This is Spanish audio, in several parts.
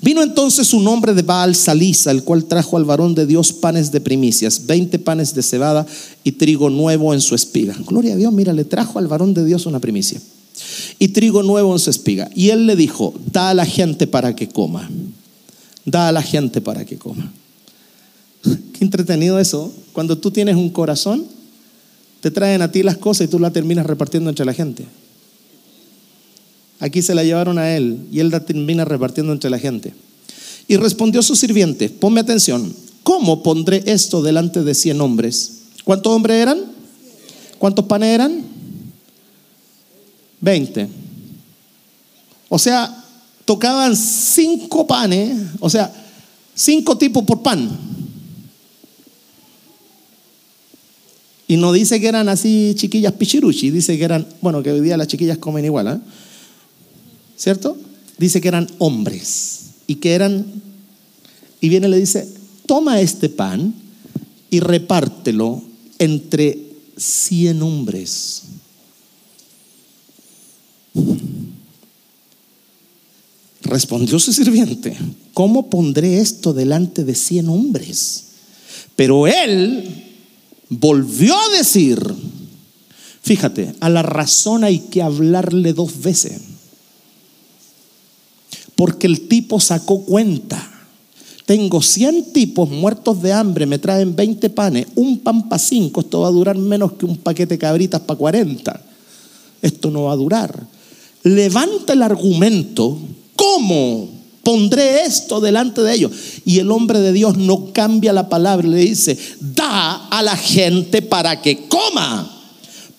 Vino entonces un hombre de Baal Salisa, el cual trajo al varón de Dios panes de primicias, 20 panes de cebada y trigo nuevo en su espiga. Gloria a Dios, mira, le trajo al varón de Dios una primicia. Y trigo nuevo en su espiga. Y él le dijo, da a la gente para que coma. Da a la gente para que coma. Qué entretenido eso. Cuando tú tienes un corazón, te traen a ti las cosas y tú las terminas repartiendo entre la gente. Aquí se la llevaron a él y él la termina repartiendo entre la gente. Y respondió su sirviente, ponme atención, ¿cómo pondré esto delante de cien hombres? ¿Cuántos hombres eran? ¿Cuántos panes eran? Veinte. O sea, tocaban cinco panes, o sea, cinco tipos por pan. Y no dice que eran así chiquillas pichiruchi, dice que eran, bueno, que hoy día las chiquillas comen igual, ¿eh? ¿Cierto? Dice que eran hombres y que eran, y viene y le dice, toma este pan y repártelo entre cien hombres. Respondió su sirviente, ¿cómo pondré esto delante de cien hombres? Pero él volvió a decir, fíjate, a la razón hay que hablarle dos veces porque el tipo sacó cuenta. Tengo 100 tipos muertos de hambre, me traen 20 panes, un pan para 5, esto va a durar menos que un paquete de cabritas para 40. Esto no va a durar. Levanta el argumento, ¿cómo pondré esto delante de ellos? Y el hombre de Dios no cambia la palabra, le dice, da a la gente para que coma,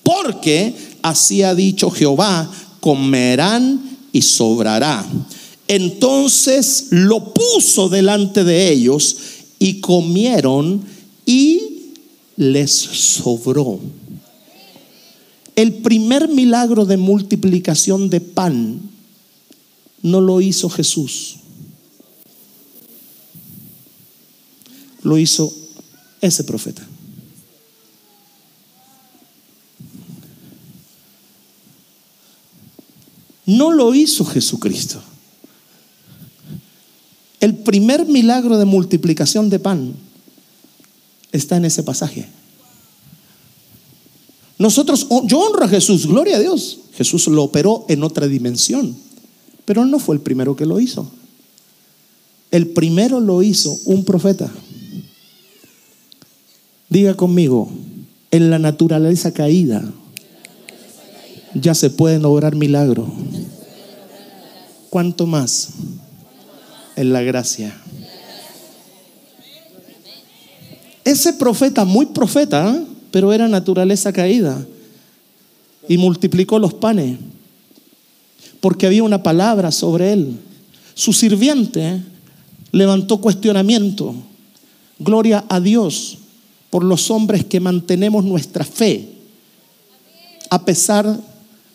porque así ha dicho Jehová, comerán y sobrará. Entonces lo puso delante de ellos y comieron y les sobró. El primer milagro de multiplicación de pan no lo hizo Jesús. Lo hizo ese profeta. No lo hizo Jesucristo. El primer milagro de multiplicación de pan está en ese pasaje. Nosotros, oh, yo honro a Jesús, gloria a Dios. Jesús lo operó en otra dimensión, pero no fue el primero que lo hizo. El primero lo hizo un profeta. Diga conmigo, en la naturaleza caída ya se pueden lograr milagros. ¿Cuánto más? En la gracia. Ese profeta, muy profeta, ¿eh? pero era naturaleza caída, y multiplicó los panes, porque había una palabra sobre él. Su sirviente levantó cuestionamiento. Gloria a Dios por los hombres que mantenemos nuestra fe, a pesar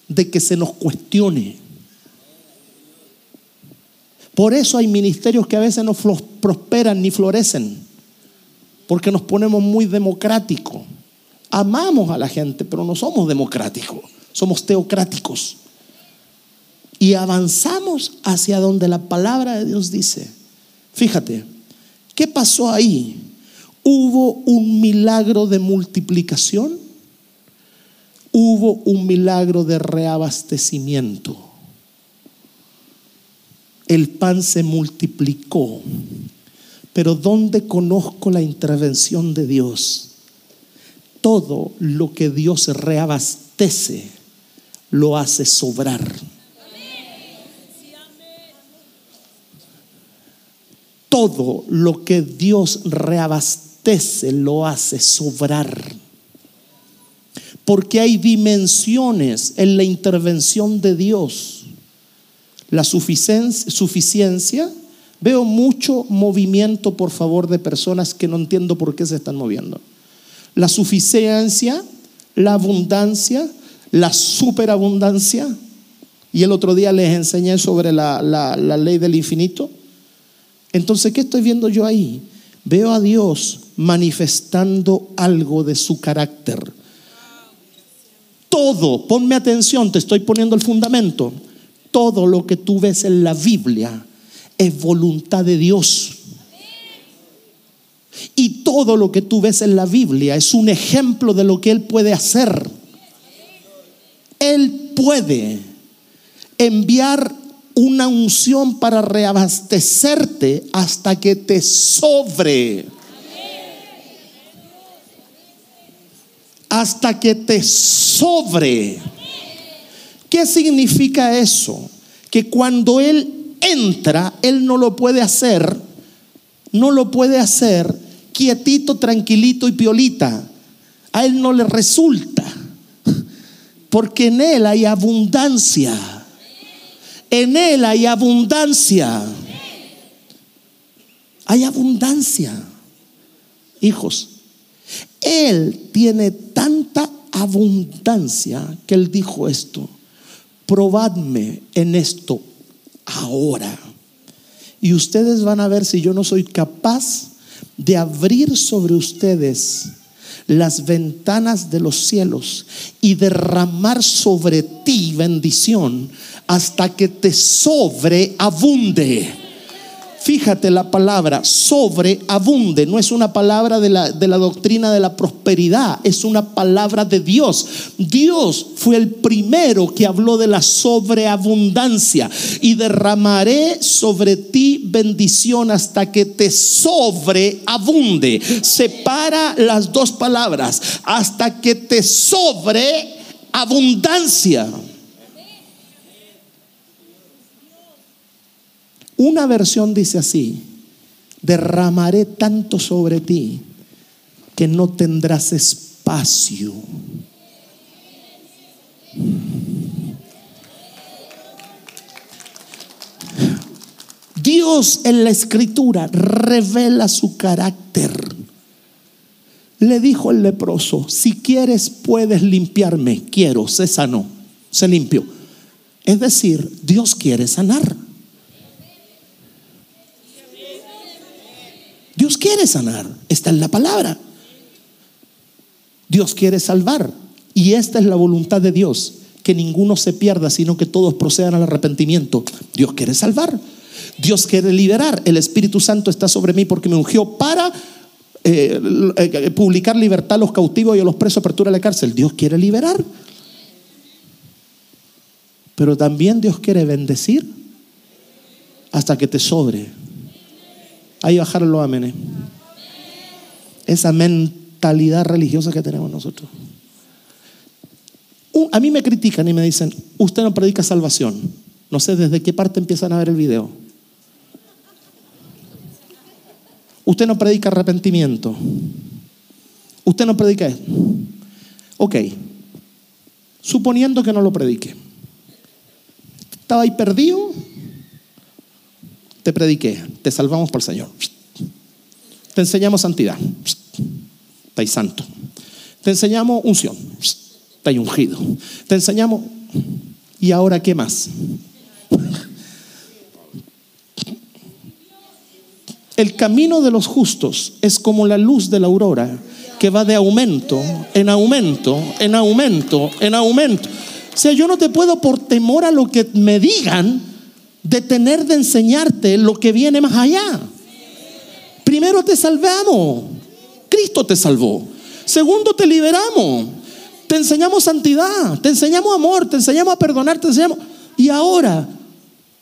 de que se nos cuestione. Por eso hay ministerios que a veces no prosperan ni florecen, porque nos ponemos muy democráticos. Amamos a la gente, pero no somos democráticos, somos teocráticos. Y avanzamos hacia donde la palabra de Dios dice. Fíjate, ¿qué pasó ahí? ¿Hubo un milagro de multiplicación? ¿Hubo un milagro de reabastecimiento? El pan se multiplicó. Pero ¿dónde conozco la intervención de Dios? Todo lo que Dios reabastece lo hace sobrar. Todo lo que Dios reabastece lo hace sobrar. Porque hay dimensiones en la intervención de Dios la suficiencia Veo mucho movimiento, por favor, de personas que no entiendo por qué se están moviendo. La suficiencia, la abundancia, la superabundancia. Y el otro día les enseñé sobre la, la, la ley del infinito. Entonces, ¿qué estoy viendo yo ahí? Veo a Dios manifestando algo de su carácter. Todo, ponme atención, te estoy poniendo el fundamento. Todo lo que tú ves en la Biblia es voluntad de Dios. Y todo lo que tú ves en la Biblia es un ejemplo de lo que Él puede hacer. Él puede enviar una unción para reabastecerte hasta que te sobre. Hasta que te sobre. ¿Qué significa eso? Que cuando Él entra, Él no lo puede hacer, no lo puede hacer quietito, tranquilito y piolita. A Él no le resulta, porque en Él hay abundancia. En Él hay abundancia. Hay abundancia. Hijos, Él tiene tanta abundancia que Él dijo esto, probadme en esto ahora. Y ustedes van a ver si yo no soy capaz de abrir sobre ustedes las ventanas de los cielos y derramar sobre ti bendición hasta que te sobreabunde. Fíjate la palabra sobreabunde, no es una palabra de la, de la, doctrina de la prosperidad, es una palabra de Dios. Dios fue el primero que habló de la sobreabundancia y derramaré sobre ti bendición hasta que te sobreabunde. Separa las dos palabras, hasta que te sobreabundancia. Una versión dice así, derramaré tanto sobre ti que no tendrás espacio. Dios en la escritura revela su carácter. Le dijo el leproso, si quieres puedes limpiarme. Quiero, se sanó, se limpió. Es decir, Dios quiere sanar. Dios quiere sanar, está en la palabra. Dios quiere salvar. Y esta es la voluntad de Dios, que ninguno se pierda, sino que todos procedan al arrepentimiento. Dios quiere salvar. Dios quiere liberar. El Espíritu Santo está sobre mí porque me ungió para eh, eh, publicar libertad a los cautivos y a los presos, apertura de la cárcel. Dios quiere liberar. Pero también Dios quiere bendecir hasta que te sobre. Ahí bajaron los amenes. Esa mentalidad religiosa que tenemos nosotros. A mí me critican y me dicen, usted no predica salvación. No sé desde qué parte empiezan a ver el video. Usted no predica arrepentimiento. Usted no predica esto. Ok. Suponiendo que no lo predique. Estaba ahí perdido te prediqué, te salvamos por el Señor. Te enseñamos santidad, estáis santo. Te enseñamos unción, estáis ungido. Te enseñamos, ¿y ahora qué más? El camino de los justos es como la luz de la aurora que va de aumento en aumento, en aumento, en aumento. O sea, yo no te puedo por temor a lo que me digan detener de enseñarte lo que viene más allá. Primero te salvamos. Cristo te salvó. Segundo te liberamos. Te enseñamos santidad, te enseñamos amor, te enseñamos a perdonar, te enseñamos... Y ahora,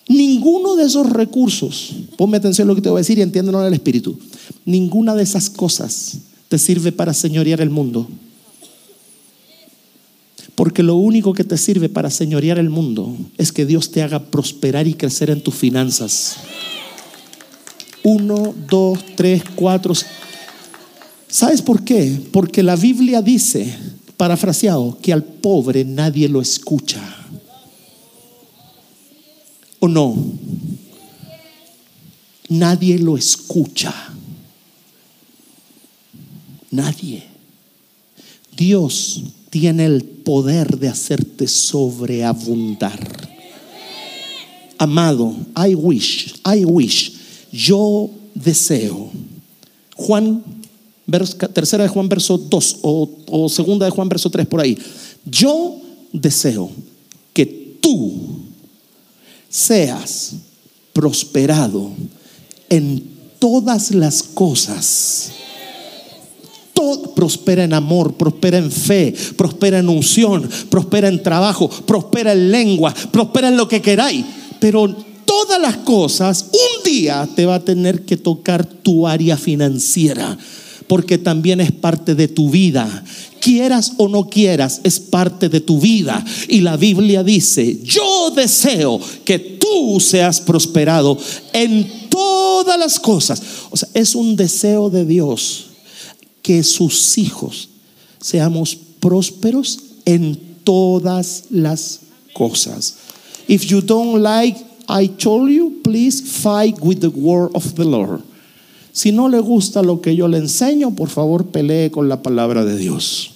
ninguno de esos recursos, ponme atención a lo que te voy a decir y entiéndelo en el Espíritu, ninguna de esas cosas te sirve para señorear el mundo. Porque lo único que te sirve para señorear el mundo es que Dios te haga prosperar y crecer en tus finanzas. Uno, dos, tres, cuatro. ¿Sabes por qué? Porque la Biblia dice, parafraseado, que al pobre nadie lo escucha. ¿O no? nadie lo escucha. Nadie. Dios tiene el poder de hacerte sobreabundar. Amado, I wish, I wish, yo deseo. Juan, tercera de Juan, verso 2 o, o segunda de Juan, verso 3, por ahí. Yo deseo que tú seas prosperado en todas las cosas. Prospera en amor, prospera en fe, prospera en unción, prospera en trabajo, prospera en lengua, prospera en lo que queráis. Pero todas las cosas, un día te va a tener que tocar tu área financiera, porque también es parte de tu vida quieras o no quieras, es parte de tu vida. Y la Biblia dice, yo deseo que tú seas prosperado en todas las cosas. O sea, es un deseo de Dios que sus hijos seamos prósperos en todas las cosas. If you don't like I told you, please fight with the word of the Lord. Si no le gusta lo que yo le enseño, por favor pelee con la palabra de Dios.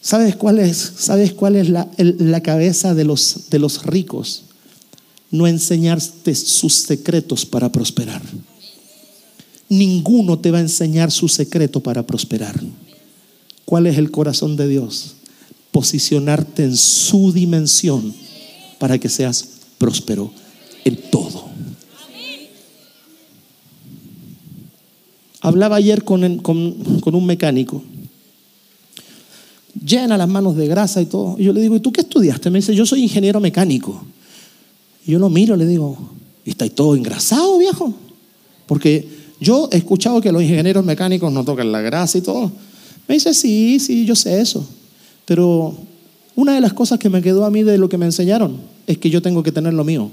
¿Sabes cuál es, ¿sabes cuál es la, la cabeza de los, de los ricos? No enseñarte sus secretos para prosperar. Ninguno te va a enseñar su secreto para prosperar. ¿Cuál es el corazón de Dios? Posicionarte en su dimensión para que seas próspero en todo. Hablaba ayer con, un mecánico llena las manos de grasa y todo. Y yo le digo, ¿y tú qué estudiaste? Me dice, yo soy ingeniero mecánico. Y yo lo miro, le digo, ¿y estáis todo engrasado, viejo? Porque yo he escuchado que los ingenieros mecánicos no tocan la grasa y todo. Me dice, sí, sí, yo sé eso. Pero una de las cosas que me quedó a mí de lo que me enseñaron es que yo tengo que tener lo mío.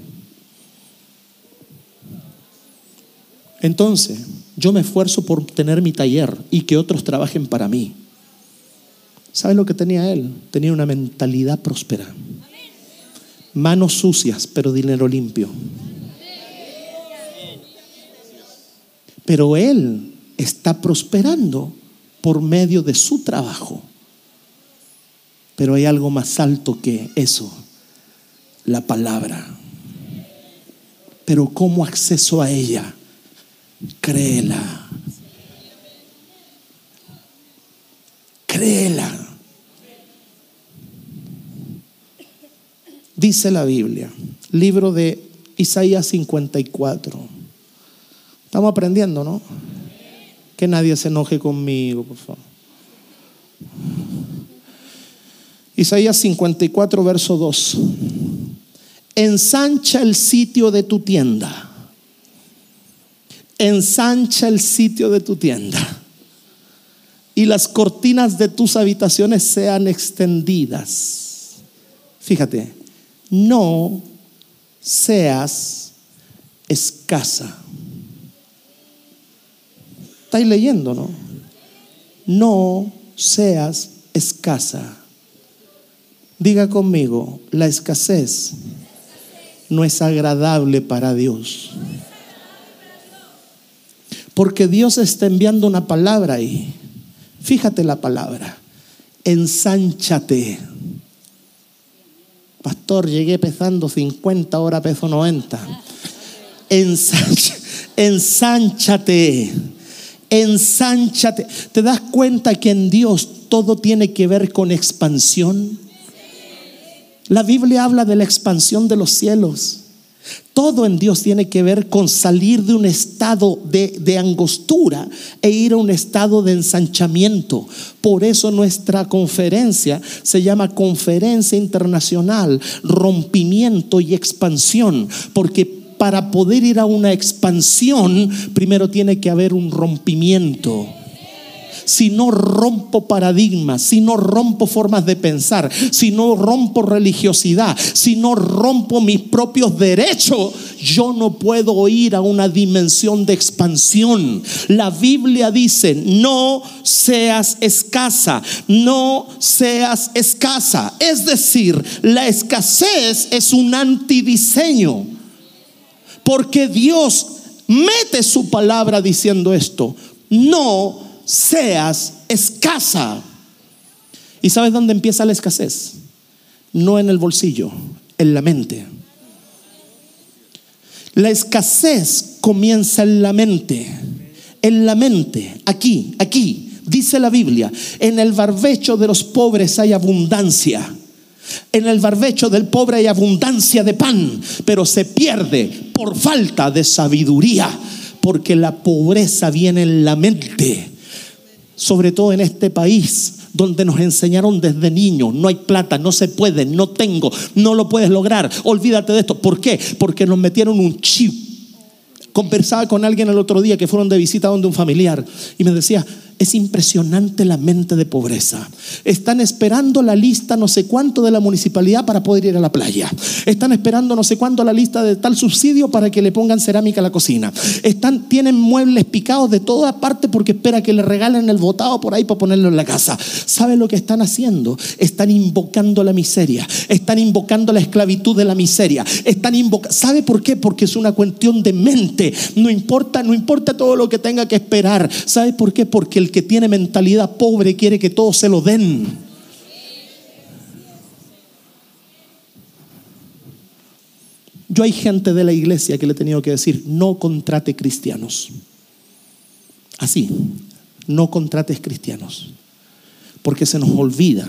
Entonces, yo me esfuerzo por tener mi taller y que otros trabajen para mí. ¿Sabe lo que tenía él? Tenía una mentalidad próspera. Manos sucias, pero dinero limpio. Pero él está prosperando por medio de su trabajo. Pero hay algo más alto que eso, la palabra. Pero ¿cómo acceso a ella? Créela. Créela. Dice la Biblia, libro de Isaías 54. Estamos aprendiendo, ¿no? Que nadie se enoje conmigo, por favor. Isaías 54, verso 2. Ensancha el sitio de tu tienda. Ensancha el sitio de tu tienda. Y las cortinas de tus habitaciones sean extendidas. Fíjate, no seas escasa. Estáis leyendo, ¿no? No seas escasa. Diga conmigo, la escasez no es agradable para Dios. Porque Dios está enviando una palabra ahí. Fíjate la palabra. Ensánchate. Pastor, llegué pesando 50, ahora peso 90. ensánchate. Ensánchate. ¿Te das cuenta que en Dios todo tiene que ver con expansión? La Biblia habla de la expansión de los cielos. Todo en Dios tiene que ver con salir de un estado de, angostura e ir a un estado de ensanchamiento. Por eso nuestra conferencia se llama Conferencia Internacional, Rompimiento y Expansión, porque para poder ir a una expansión, primero tiene que haber un rompimiento si no rompo paradigmas, si no rompo formas de pensar, si no rompo religiosidad, si no rompo mis propios derechos, yo no puedo ir a una dimensión de expansión. La Biblia dice, no seas escasa, no seas escasa. Es decir, la escasez es un antidiseño. Porque Dios mete su palabra diciendo esto, no seas escasa. ¿Y sabes dónde empieza la escasez? No en el bolsillo, en la mente. La escasez comienza en la mente, en la mente, aquí, aquí. Dice la Biblia, en el barbecho de los pobres hay abundancia. En el barbecho del pobre hay abundancia de pan, pero se pierde por falta de sabiduría, porque la pobreza viene en la mente, sobre todo en este país donde nos enseñaron desde niños, no hay plata, no se puede, no tengo, no lo puedes lograr, olvídate de esto. ¿Por qué? Porque nos metieron un chip. Conversaba con alguien el otro día que fueron de visita donde un familiar y me decía, es impresionante la mente de pobreza. Están esperando la lista no sé cuánto de la municipalidad para poder ir a la playa. Están esperando no sé cuánto la lista de tal subsidio para que le pongan cerámica a la cocina. Están, tienen muebles picados de toda parte porque espera que le regalen el botado por ahí para ponerlo en la casa. ¿Sabe lo que están haciendo? Están invocando la miseria. Están invocando la esclavitud de la miseria. Están invocando. ¿Sabe por qué? Porque es una cuestión de mente. No importa, no importa todo lo que tenga que esperar. ¿Sabe por qué? Porque el que tiene mentalidad pobre quiere que todos se lo den. Yo hay gente de la iglesia que le he tenido que decir, no contrate cristianos. Así, no contrates cristianos. Porque se nos olvida,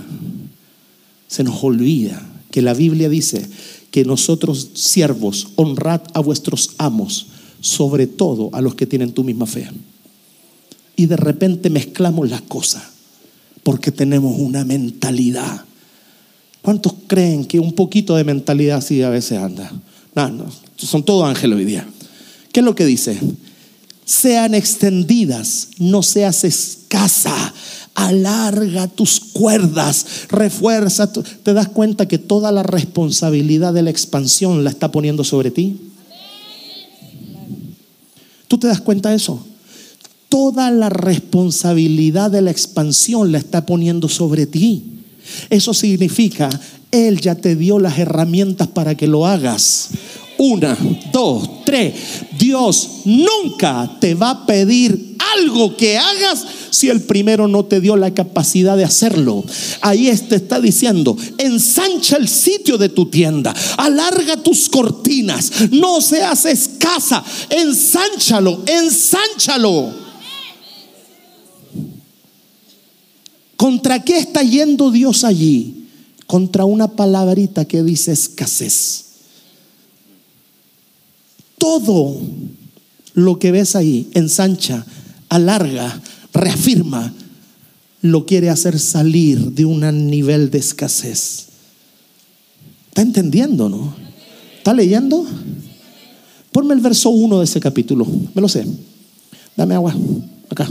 se nos olvida que la Biblia dice que nosotros siervos honrad a vuestros amos, sobre todo a los que tienen tu misma fe y de repente mezclamos las cosas porque tenemos una mentalidad. ¿Cuántos creen que un poquito de mentalidad así a veces anda? No, no, son todos ángeles hoy día. ¿Qué es lo que dice? Sean extendidas, no seas escasa. Alarga tus cuerdas, refuerza. ¿Te das cuenta que toda la responsabilidad de la expansión la está poniendo sobre ti? ¿Tú te das cuenta de eso? Toda la responsabilidad de la expansión la está poniendo sobre ti. Eso significa, Él ya te dio las herramientas para que lo hagas. Una, dos, tres. Dios nunca te va a pedir algo que hagas si el primero no te dio la capacidad de hacerlo. Ahí te está diciendo, ensancha el sitio de tu tienda, alarga tus cortinas, no seas escasa, ensánchalo, ensánchalo. ¿Contra qué está yendo Dios allí? Contra una palabrita que dice escasez. Todo lo que ves ahí ensancha, alarga, reafirma, lo quiere hacer salir de un nivel de escasez. ¿Está entendiendo, no? ¿Está leyendo? Ponme el verso 1 de ese capítulo. Me lo sé. Dame agua. Acá.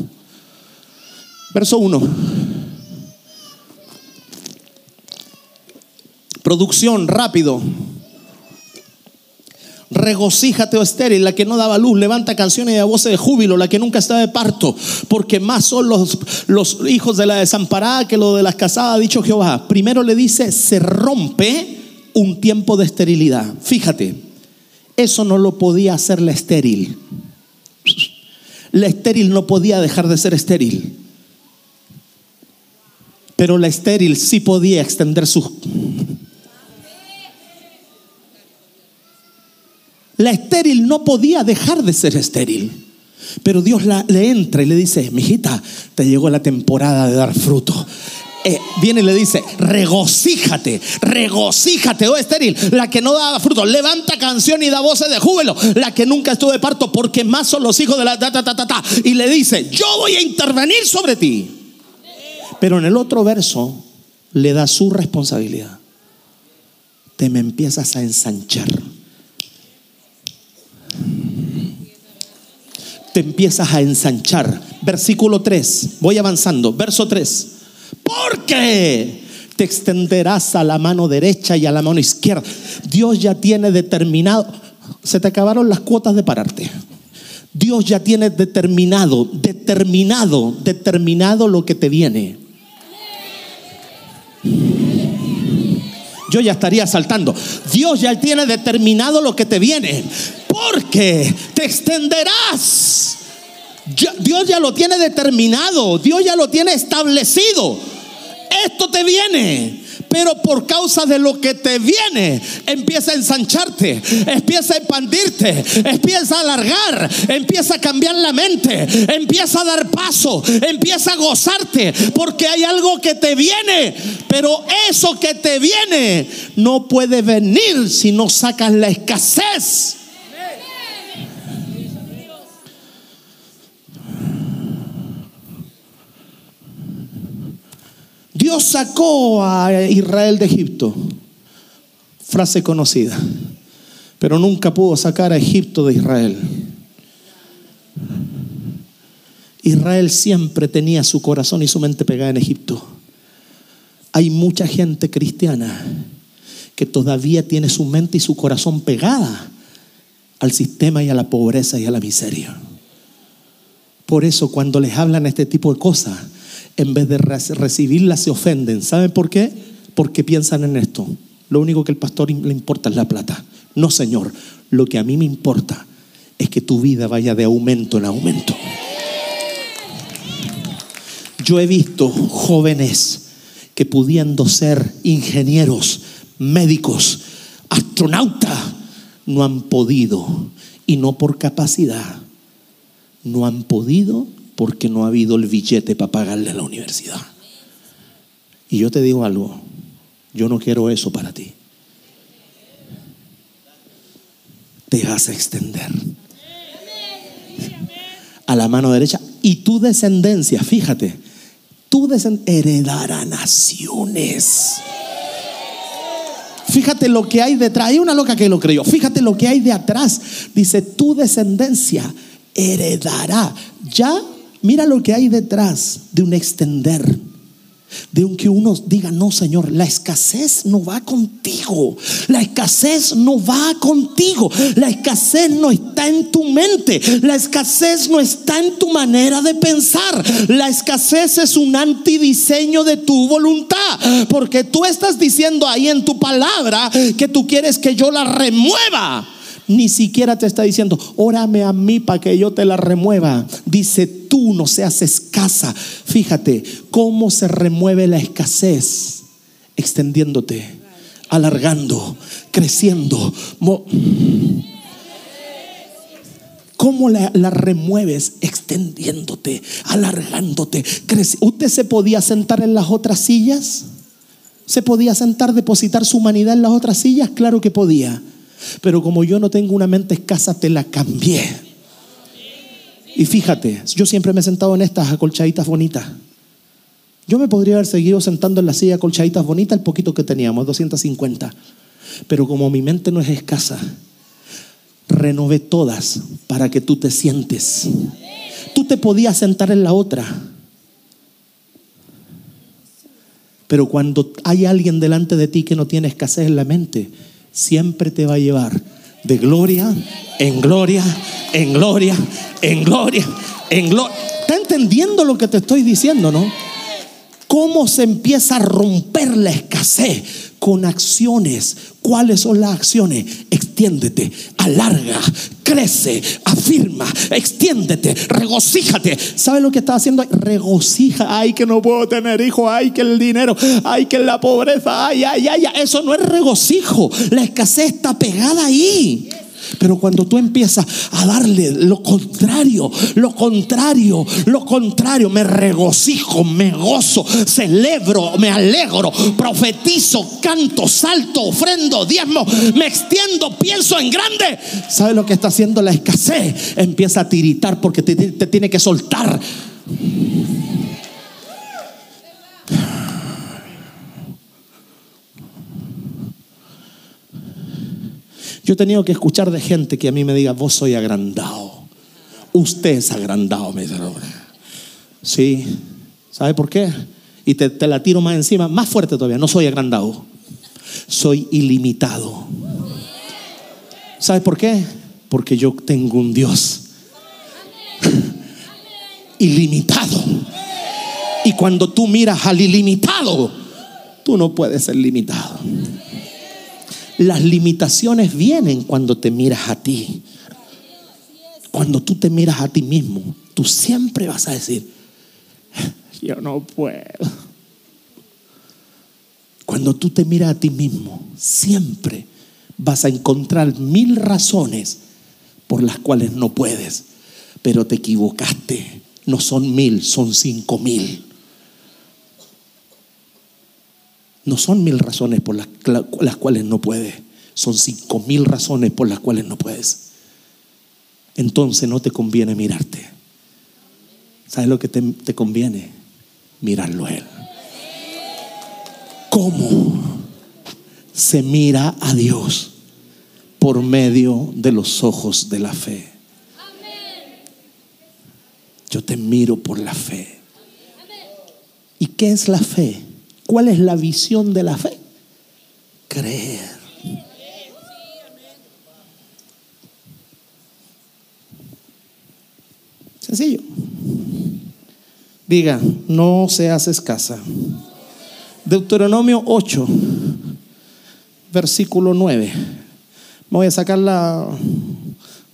Verso 1. Producción, rápido. Regocíjate, oh estéril, la que no daba luz, levanta canciones de voces de júbilo, la que nunca estaba de parto, porque más son los, los hijos de la desamparada que los de las casadas, ha dicho Jehová. Primero le dice, se rompe un tiempo de esterilidad. Fíjate, eso no lo podía hacer la estéril. La estéril no podía dejar de ser estéril. Pero la estéril sí podía extender su La estéril no podía dejar de ser estéril. Pero Dios le entra y le dice, mijita, te llegó la temporada de dar fruto. Eh, viene y le dice, regocíjate, regocíjate, oh estéril, la que no daba fruto, levanta canción y da voces de júbilo, la que nunca estuvo de parto, porque más son los hijos de la ta, ta, ta, ta, Y le dice, yo voy a intervenir sobre ti. Pero en el otro verso le da su responsabilidad. Te me empiezas a ensanchar te empiezas a ensanchar. Versículo 3, voy avanzando. Verso 3. Porque te extenderás a la mano derecha y a la mano izquierda. Dios ya tiene determinado. se te acabaron las cuotas de pararte. Dios ya tiene determinado, determinado, determinado lo que te viene. Yo ya estaría saltando. Dios ya tiene determinado lo que te viene. Porque te extenderás. Dios ya lo tiene determinado. Dios ya lo tiene establecido. Esto te viene pero por causa de lo que te viene, empieza a ensancharte, empieza a expandirte, empieza a alargar, empieza a cambiar la mente, empieza a dar paso, empieza a gozarte, porque hay algo que te viene, pero eso que te viene no puede venir si no sacas la escasez. Dios sacó a Israel de Egipto. Frase conocida. Pero nunca pudo sacar a Egipto de Israel. Israel siempre tenía su corazón y su mente pegada en Egipto. Hay mucha gente cristiana que todavía tiene su mente y su corazón pegada al sistema y a la pobreza y a la miseria. Por eso cuando les hablan este tipo de cosas, en vez de recibirla se ofenden. ¿Saben por qué? Porque piensan en esto. Lo único que el pastor le importa es la plata. No, Señor. Lo que a mí me importa es que tu vida vaya de aumento en aumento. Yo he visto jóvenes que pudiendo ser ingenieros, médicos, astronautas, no han podido, y no por capacidad, no han podido porque no ha habido el billete para pagarle a la universidad. Y yo te digo algo, yo no quiero eso para ti. Te vas a extender a la mano derecha y tu descendencia, fíjate, tu descendencia heredará naciones. Fíjate lo que hay detrás. Hay una loca que lo creyó. Fíjate lo que hay de atrás. Dice, tu descendencia heredará. Ya Mira lo que hay detrás de un extender. De un que uno diga, no, Señor, la escasez no va contigo. La escasez no va contigo. La escasez no está en tu mente. La escasez no está en tu manera de pensar. La escasez es un antidiseño de tu voluntad. Porque tú estás diciendo ahí en tu palabra que tú quieres que yo la remueva ni siquiera te está diciendo, órame a mí para que yo te la remueva. Dice, tú no seas escasa. Fíjate cómo se remueve la escasez, extendiéndote, alargando, creciendo. ¿Cómo la, remueves? Extendiéndote, alargándote. ¿Usted se podía sentar en las otras sillas? ¿Se podía sentar, depositar su humanidad en las otras sillas? Claro que podía. Pero como yo no tengo una mente escasa, te la cambié. Y fíjate, yo siempre me he sentado en estas acolchaditas bonitas. Yo me podría haber seguido sentando en la silla acolchaditas bonitas el poquito que teníamos, 250. Pero como mi mente no es escasa, renové todas para que tú te sientes. Tú te podías sentar en la otra. Pero cuando hay alguien delante de ti que no tiene escasez en la mente, siempre te va a llevar de gloria en gloria, en gloria, en gloria, en gloria. ¿Está entendiendo lo que te estoy diciendo, no? ¿Cómo se empieza a romper la escasez? Con acciones. ¿Cuáles son las acciones? Extiéndete, alarga, crece, afirma, extiéndete, regocíjate. ¿Sabes lo que está haciendo? Regocija. Ay, que no puedo tener hijos. Ay, que el dinero. Ay, que la pobreza. Ay, ay, ay. Eso no es regocijo. La escasez está pegada ahí. Pero cuando tú empiezas a darle lo contrario, lo contrario, lo contrario, me regocijo, me gozo, celebro, me alegro, profetizo, canto, salto, ofrendo, diezmo, me extiendo, pienso en grande. ¿Sabe lo que está haciendo la escasez? Empieza a tiritar porque te, te tiene que soltar. Yo he tenido que escuchar de gente que a mí me diga, vos soy agrandado. Usted es agrandado, me dice Sí, ¿sabe por qué? Y te, te la tiro más encima, más fuerte todavía. No soy agrandado, soy ilimitado. ¿Sabes por qué? Porque yo tengo un Dios ilimitado. Y cuando tú miras al ilimitado, tú no puedes ser limitado. Las limitaciones vienen cuando te miras a ti. Cuando tú te miras a ti mismo, tú siempre vas a decir, yo no puedo. Cuando tú te miras a ti mismo, siempre vas a encontrar mil razones por las cuales no puedes, pero te equivocaste. No son mil, son cinco mil. No son mil razones por las, cuales no puedes, son cinco mil razones por las cuales no puedes. Entonces no te conviene mirarte. ¿Sabes lo que te, te conviene? Mirarlo a Él. ¿Cómo se mira a Dios? Por medio de los ojos de la fe. Yo te miro por la fe. ¿Y qué es la fe? ¿Cuál es la visión de la fe? Creer. Sencillo. Diga, no seas escasa. Deuteronomio 8, versículo 9. Me voy a sacar la,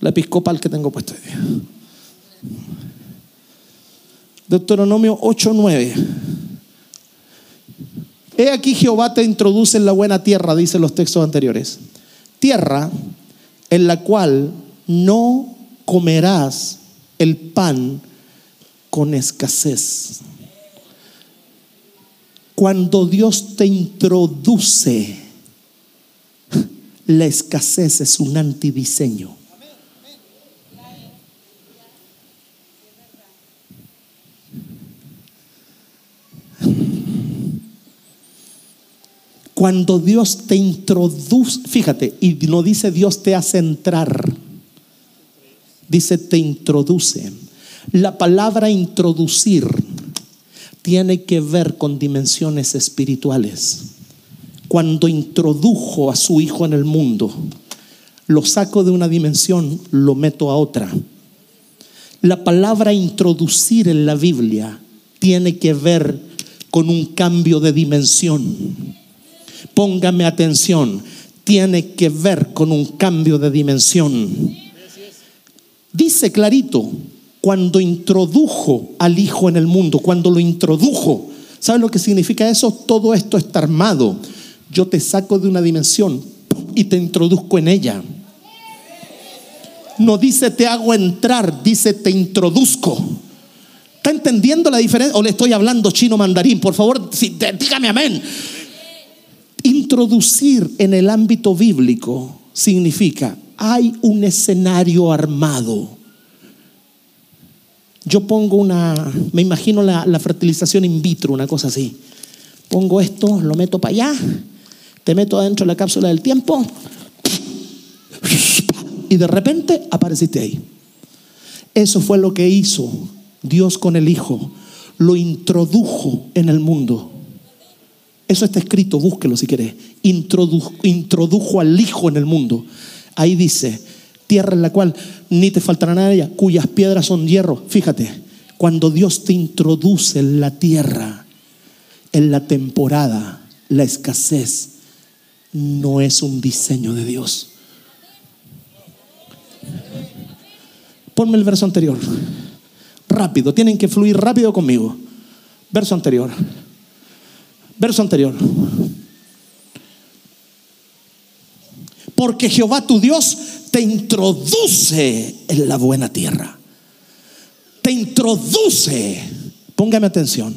la episcopal que tengo puesto hoy. Deuteronomio 8, 9. He aquí Jehová te introduce en la buena tierra, dicen los textos anteriores. Tierra en la cual no comerás el pan con escasez. Cuando Dios te introduce, la escasez es un antidiseño. Cuando Dios te introduce, fíjate, y no dice Dios te hace entrar, dice te introduce. La palabra introducir tiene que ver con dimensiones espirituales. Cuando introdujo a su hijo en el mundo, lo saco de una dimensión, lo meto a otra. La palabra introducir en la Biblia tiene que ver con un cambio de dimensión. Póngame atención, tiene que ver con un cambio de dimensión. Dice clarito, cuando introdujo al Hijo en el mundo, cuando lo introdujo, ¿sabe lo que significa eso? Todo esto está armado. Yo te saco de una dimensión y te introduzco en ella. No dice te hago entrar, dice te introduzco. ¿Está entendiendo la diferencia? ¿O le estoy hablando chino mandarín? Por favor, dígame amén. Introducir en el ámbito bíblico significa hay un escenario armado. Yo pongo una, me imagino la, la, fertilización in vitro, una cosa así. Pongo esto, lo meto para allá, te meto adentro de la cápsula del tiempo y de repente apareciste ahí. Eso fue lo que hizo Dios con el Hijo. Lo introdujo en el mundo. Eso está escrito, búsquelo si querés. Introdujo, al Hijo en el mundo. Ahí dice, tierra en la cual ni te faltará nada, cuyas piedras son hierro. Fíjate, cuando Dios te introduce en la tierra, en la temporada, la escasez no es un diseño de Dios. Ponme el verso anterior. Rápido, tienen que fluir rápido conmigo. Verso anterior. Verso anterior. Porque Jehová tu Dios te introduce en la buena tierra. Te introduce. Póngame atención.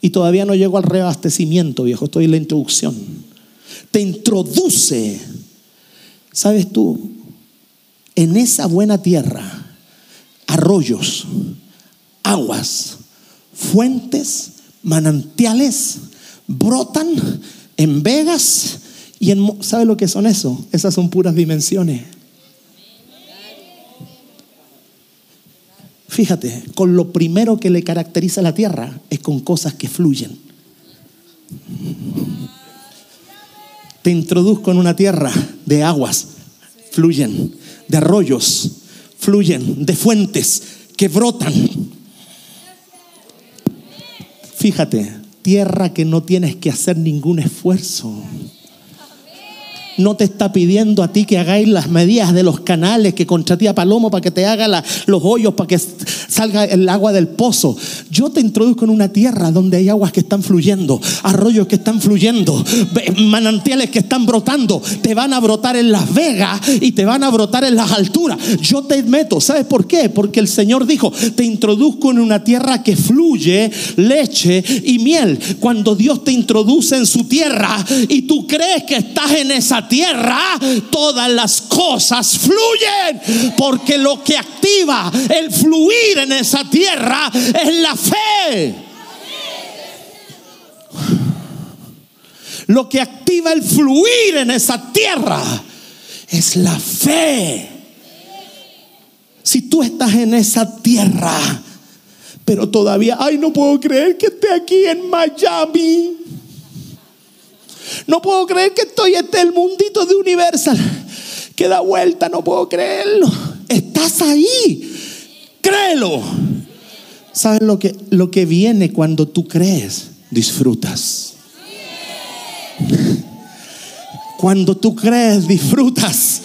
Y todavía no llego al reabastecimiento, viejo. Estoy en la introducción. Te introduce. ¿Sabes tú? En esa buena tierra, arroyos, aguas, fuentes, manantiales brotan en vegas y en, ¿sabe lo que son eso? Esas son puras dimensiones. Fíjate, con lo primero que le caracteriza la tierra es con cosas que fluyen. Te introduzco en una tierra de aguas. fluyen, de arroyos, fluyen, de fuentes que brotan. Fíjate, tierra que no tienes que hacer ningún esfuerzo. No te está pidiendo a ti que hagáis las medidas de los canales, que contraté a Palomo para que te haga los hoyos, para que salga el agua del pozo. Yo te introduzco en una tierra donde hay aguas que están fluyendo, arroyos que están fluyendo, manantiales que están brotando. Te van a brotar en Las Vegas y te van a brotar en las alturas. Yo te meto, ¿sabes por qué? Porque el Señor dijo, te introduzco en una tierra que fluye leche y miel. Cuando Dios te introduce en su tierra y tú crees que estás en esa tierra, todas las cosas fluyen. Porque lo que activa el fluir en esa tierra es la fe. Lo que activa el fluir en esa tierra es la fe. Si tú estás en esa tierra, pero todavía, ay, no puedo creer que esté aquí en Miami. No puedo creer que estoy en el mundito de Universal. Que da vuelta, no puedo creerlo. Estás ahí. Créelo. ¿Sabes lo que, lo que viene cuando tú crees? Disfrutas. Cuando tú crees, disfrutas.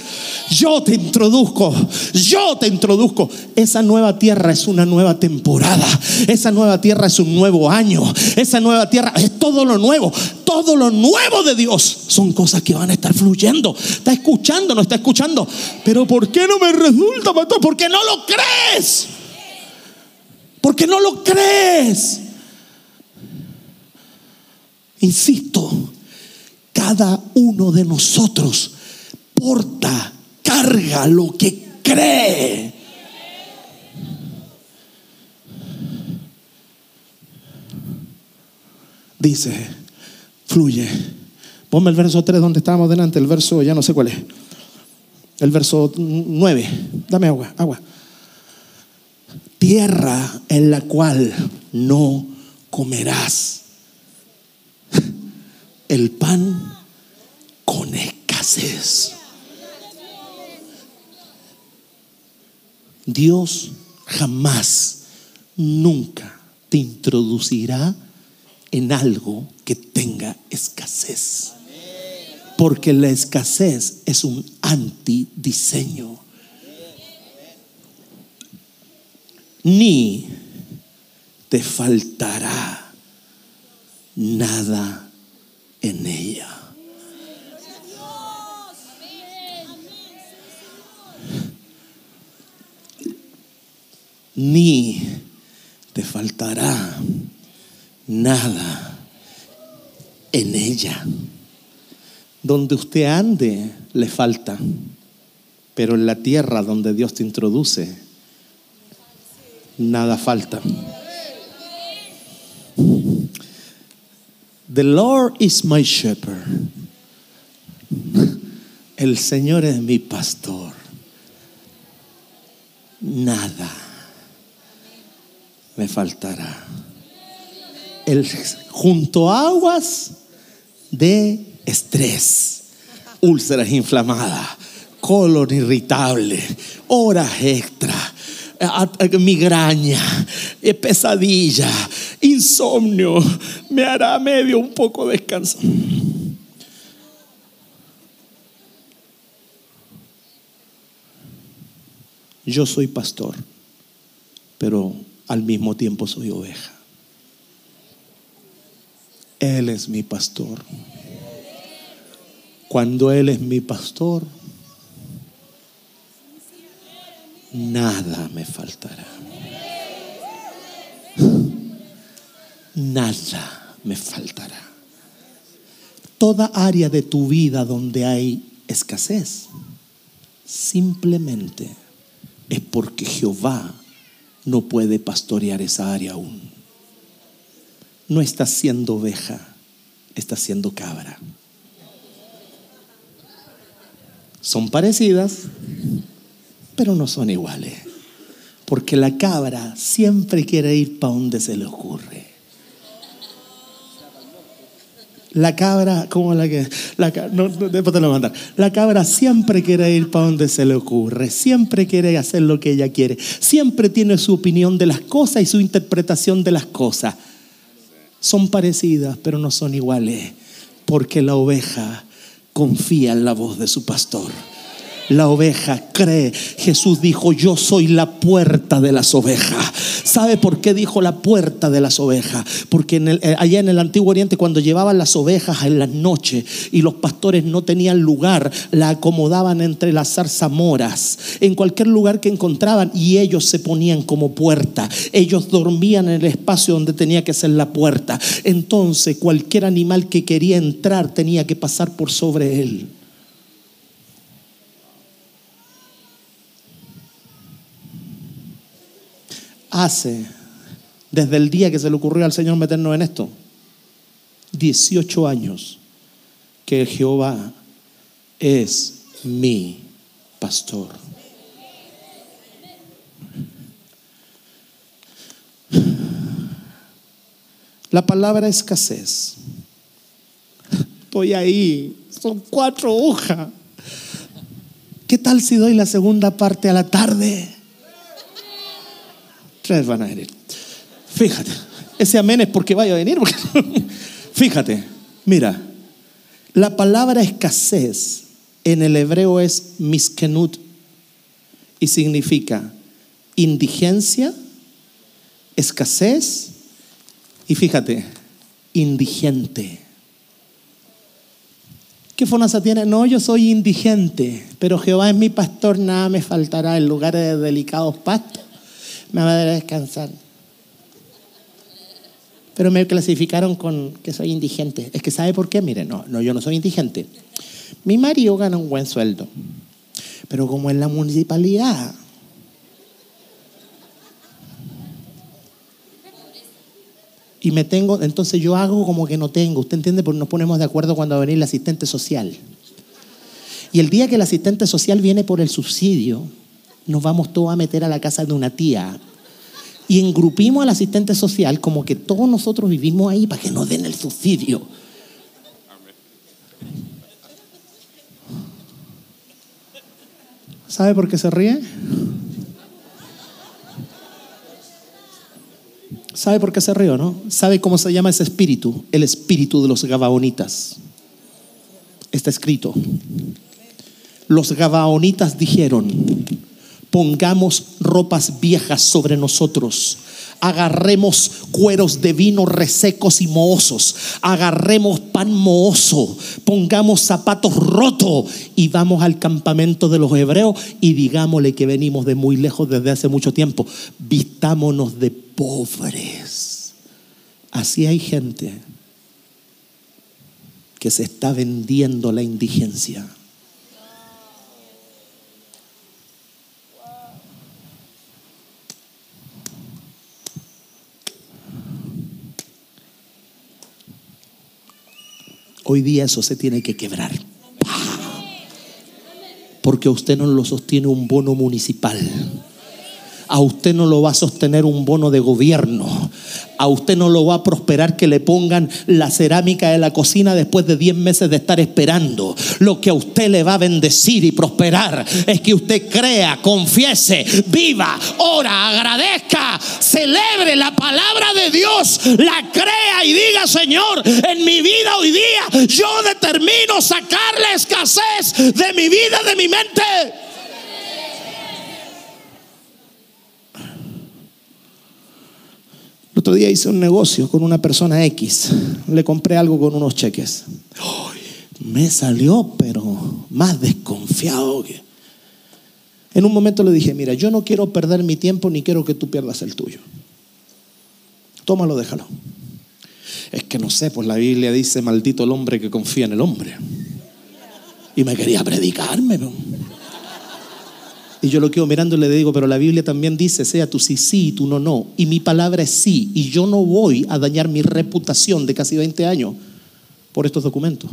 Yo te introduzco, yo te introduzco. Esa nueva tierra es una nueva temporada. Esa nueva tierra es un nuevo año. Esa nueva tierra es todo lo nuevo. Todo lo nuevo de Dios son cosas que van a estar fluyendo. Está escuchando, no está escuchando. Pero ¿por qué no me resulta, pastor? Porque no lo crees. Porque no lo crees. Insisto, cada uno de nosotros porta carga lo que cree. Dice, fluye. Ponme el verso 3 donde estábamos delante, el verso, ya no sé cuál es. El verso 9. Dame agua, agua. Tierra en la cual no comerás el pan con escasez. Dios jamás, nunca te introducirá en algo que tenga escasez. Porque la escasez es un antidiseño. Ni te faltará nada en ella. Ni te faltará nada en ella. Donde usted ande le falta, pero en la tierra donde Dios te introduce, nada falta. The Lord is my shepherd. El Señor es mi pastor. Nada me faltará. El, junto aguas de estrés, úlceras inflamadas, colon irritable, horas extra, migraña, eh, pesadilla, insomnio, me hará medio un poco descansar. Yo soy pastor, pero al mismo tiempo soy oveja. Él es mi pastor. Cuando Él es mi pastor, nada me faltará. Nada me faltará. Toda área de tu vida donde hay escasez, simplemente es porque Jehová no puede pastorear esa área aún. No está siendo oveja, está siendo cabra. Son parecidas, pero no son iguales. Porque la cabra siempre quiere ir para donde se le ocurre. La cabra, ¿cómo la que? La, no, después te lo mandar. La cabra siempre quiere ir para donde se le ocurre, siempre quiere hacer lo que ella quiere, siempre tiene su opinión de las cosas y su interpretación de las cosas. Son parecidas, pero no son iguales, porque la oveja confía en la voz de su pastor la oveja cree. Jesús dijo, yo soy la puerta de las ovejas. ¿Sabe por qué dijo la puerta de las ovejas? Porque eh, allá en el Antiguo Oriente cuando llevaban las ovejas en las noches y los pastores no tenían lugar, la acomodaban entre las zarzamoras, en cualquier lugar que encontraban y ellos se ponían como puerta. Ellos dormían en el espacio donde tenía que ser la puerta. Entonces cualquier animal que quería entrar tenía que pasar por sobre él. Hace desde el día que se le ocurrió al Señor meternos en esto? 18 años que Jehová es mi pastor. La palabra escasez. Estoy ahí, son cuatro hojas. ¿Qué tal si doy la segunda parte a la tarde? Van a venir. Fíjate, ese amén es porque vaya a venir. Fíjate, mira, la palabra escasez en el hebreo es miskenut y significa indigencia, escasez y fíjate, indigente. ¿Qué fonasa tiene? No, yo soy indigente, pero Jehová es mi pastor, nada me faltará en lugares de delicados pastos me va a dar a descansar. Pero me clasificaron con que soy indigente. Es que ¿sabe por qué? Mire, no, no, yo no soy indigente. Mi marido gana un buen sueldo. Pero como en la municipalidad y me tengo, entonces yo hago como que no tengo. ¿Usted entiende? Porque nos ponemos de acuerdo cuando va a venir el asistente social. Y el día que el asistente social viene por el subsidio, nos vamos todos a meter a la casa de una tía y engrupimos al asistente social como que todos nosotros vivimos ahí para que nos den el subsidio. ¿Sabe por qué se ríe? ¿Sabe por qué se ríe, no? ¿Sabe cómo se llama ese espíritu? El espíritu de los gabaonitas. Está escrito. Los gabaonitas dijeron, pongamos ropas viejas sobre nosotros. Agarremos cueros de vino resecos y mohosos. Agarremos pan mohoso. Pongamos zapatos rotos y vamos al campamento de los hebreos y digámosle que venimos de muy lejos desde hace mucho tiempo. Vistámonos de pobres. Así hay gente que se está vendiendo la indigencia. Hoy día eso se tiene que quebrar. Porque usted no lo sostiene un bono municipal. A usted no lo va a sostener un bono de gobierno a usted no lo va a prosperar que le pongan la cerámica de la cocina después de 10 meses de estar esperando. Lo que a usted le va a bendecir y prosperar es que usted crea, confiese, viva, ora, agradezca, celebre la palabra de Dios, la crea y diga, Señor, en mi vida hoy día yo determino sacar la escasez de mi vida, de mi mente. Día hice un negocio con una persona X. Le compré algo con unos cheques. me salió, pero más desconfiado que... En un momento le dije, mira, yo no quiero perder mi tiempo ni quiero que tú pierdas el tuyo. Tómalo, déjalo. Es que no sé, pues la Biblia dice, maldito el hombre que confía en el hombre. Y me quería predicarme. Y yo lo quedo mirando y le digo, pero la Biblia también dice, sea tú sí, sí y tú no, no. Y mi palabra es sí. Y yo no voy a dañar mi reputación de casi 20 años por estos documentos.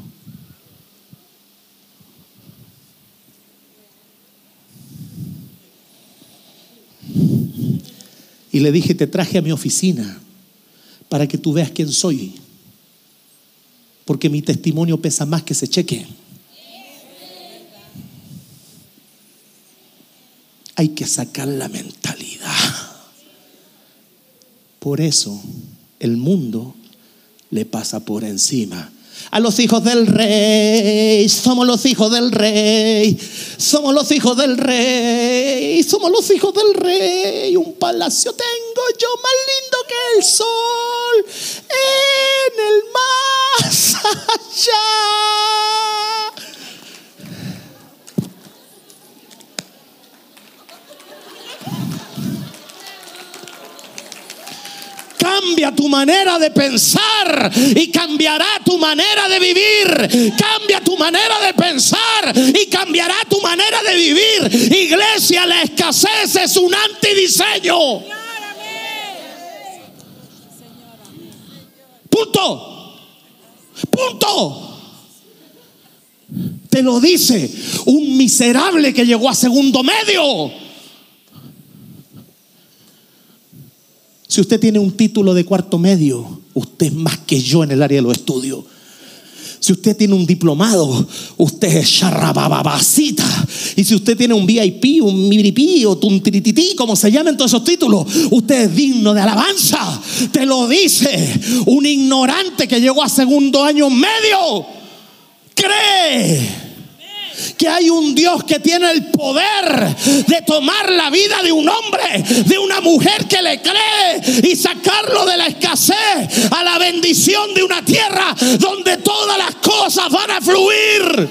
Y le dije, te traje a mi oficina para que tú veas quién soy. Porque mi testimonio pesa más que ese cheque. Hay que sacar la mentalidad. Por eso el mundo le pasa por encima. A los hijos del rey, somos los hijos del rey, somos los hijos del rey, somos los hijos del rey. Un palacio tengo yo más lindo que el sol en el más allá. Cambia tu manera de pensar y cambiará tu manera de vivir. Cambia tu manera de pensar y cambiará tu manera de vivir. Iglesia, la escasez es un antidiseño. Punto. Punto. Te lo dice un miserable que llegó a segundo medio. Si usted tiene un título de cuarto medio, usted es más que yo en el área de los estudios. Si usted tiene un diplomado, usted es charrabababacita. Y si usted tiene un VIP, un miripí o un tiritití, como se llaman todos esos títulos, usted es digno de alabanza. Te lo dice un ignorante que llegó a segundo año medio. Cree que hay un Dios que tiene el poder de tomar la vida de un hombre, de una mujer que le cree y sacarlo de la escasez a la bendición de una tierra donde todas las cosas van a fluir.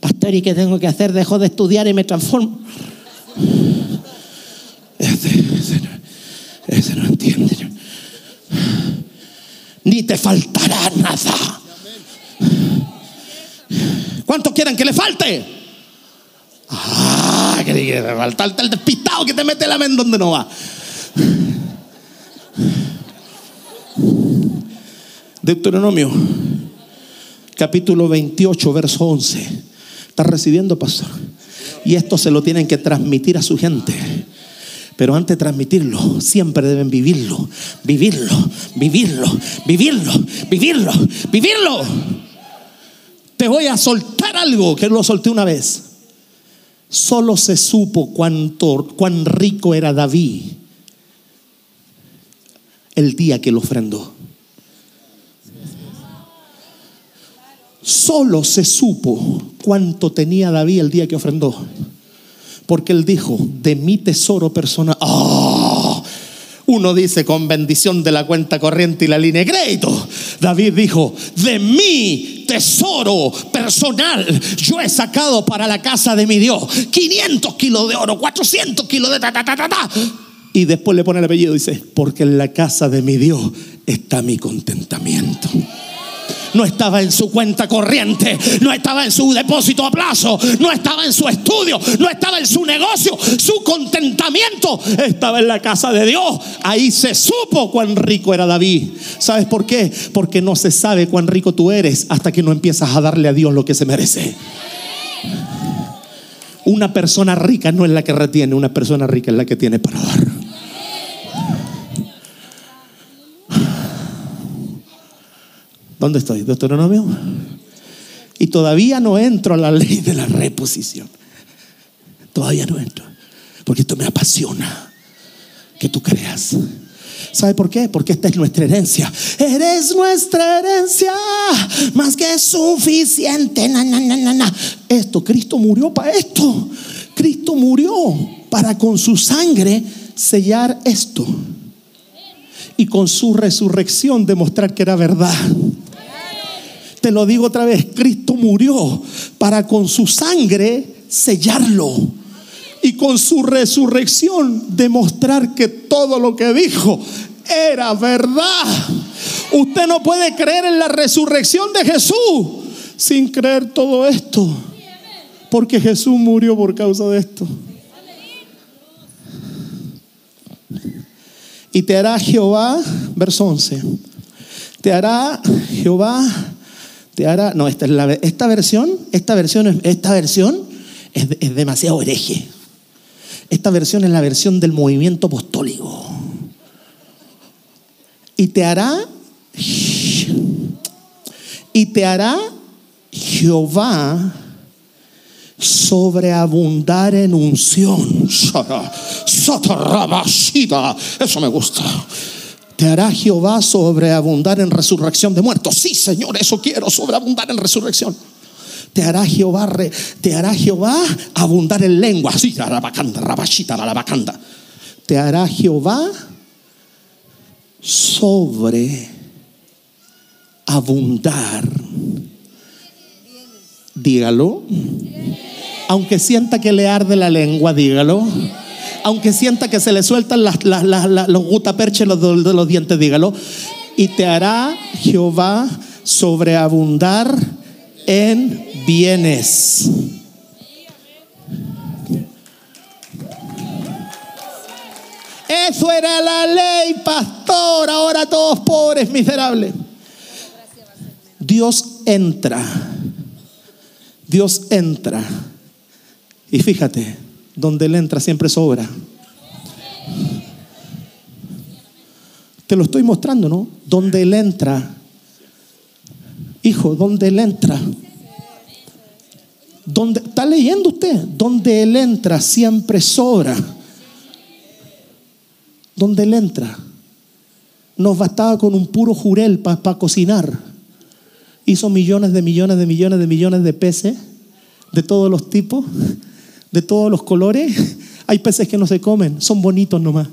Pastor, ¿y qué tengo que hacer? Dejo de estudiar y me transformo. Ese, no entiende ni te faltará nada. ¿Cuántos quieren que le falte? Ah, que le falta el despistado que te mete la mente donde no va. Deuteronomio, capítulo 28, verso 11. ¿Está recibiendo, pastor? Y esto se lo tienen que transmitir a su gente. Pero antes de transmitirlo, siempre deben vivirlo, vivirlo, vivirlo, vivirlo, vivirlo, vivirlo. Te voy a soltar algo que lo solté una vez. Solo se supo cuánto, cuán rico era David el día que lo ofrendó. Solo se supo cuánto tenía David el día que ofrendó. Porque él dijo, de mi tesoro personal. ¡Oh! Uno dice con bendición de la cuenta corriente y la línea de crédito. David dijo, de mi tesoro personal yo he sacado para la casa de mi Dios 500 kilos de oro, 400 kilos de ta, ta, ta, ta, ta. Y después le pone el apellido y dice, porque en la casa de mi Dios está mi contentamiento no estaba en su cuenta corriente, no estaba en su depósito a plazo, no estaba en su estudio, no estaba en su negocio. Su contentamiento estaba en la casa de Dios. Ahí se supo cuán rico era David. ¿Sabes por qué? Porque no se sabe cuán rico tú eres hasta que no empiezas a darle a Dios lo que se merece. Una persona rica no es la que retiene, una persona rica es la que tiene para dar. ¿Dónde estoy? Deuteronomio. Y todavía no entro a la ley de la reposición. Todavía no entro. Porque esto me apasiona. Que tú creas. ¿Sabe por qué? Porque esta es nuestra herencia. Eres nuestra herencia, más que suficiente. esto, Cristo murió para esto. Cristo murió para con su sangre sellar esto. Y con su resurrección demostrar que era verdad. Te lo digo otra vez, Cristo murió para con su sangre sellarlo y con su resurrección demostrar que todo lo que dijo era verdad. Usted no puede creer en la resurrección de Jesús sin creer todo esto, porque Jesús murió por causa de esto. Y te hará Jehová, verso 11, te hará Jehová te hará, no, esta, esta versión, esta versión, esta versión es, es demasiado hereje. Esta versión es la versión del movimiento apostólico. Y te hará y te hará Jehová sobreabundar en unción. Eso me gusta. Te hará Jehová sobreabundar en resurrección de muertos. Sí, Señor, eso quiero, sobreabundar en resurrección. Te hará Jehová, te hará Jehová abundar en lengua. Sí, Te hará Jehová sobre abundar. Dígalo. Aunque sienta que le arde la lengua, dígalo. Aunque sienta que se le sueltan las, los gutaperches de los, los dientes, dígalo. Y te hará Jehová sobreabundar en bienes. Eso era la ley, pastor. Ahora todos pobres, miserables. Dios entra. Dios entra. Y fíjate, donde Él entra siempre sobra. Te lo estoy mostrando, ¿no? Donde Él entra. Hijo, donde Él entra. Donde, ¿Está leyendo usted? Donde Él entra siempre sobra. Donde Él entra. Nos bastaba con un puro jurel para cocinar hizo millones de millones de millones de millones de peces de todos los tipos, de todos los colores. Hay peces que no se comen, son bonitos nomás.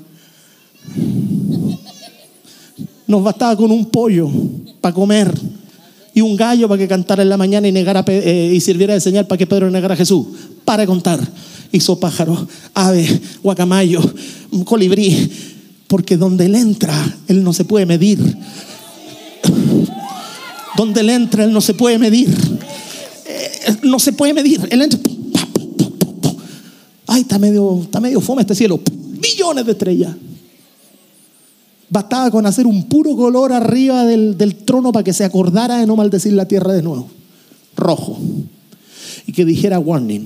Nos bastaba con un pollo para comer y un gallo para que cantara en la mañana y, negara, eh, y sirviera de señal para que Pedro negara a Jesús. Para contar. Hizo pájaro, ave, guacamayo, colibrí. Porque donde él entra, él no se puede medir. Donde él entra, él no se puede medir. Eh, no se puede medir. Él entra. Ay, está medio, está medio fome este cielo. Millones de estrellas. Bastaba con hacer un puro color arriba del, del trono para que se acordara de no maldecir la tierra de nuevo. Rojo. Y que dijera warning.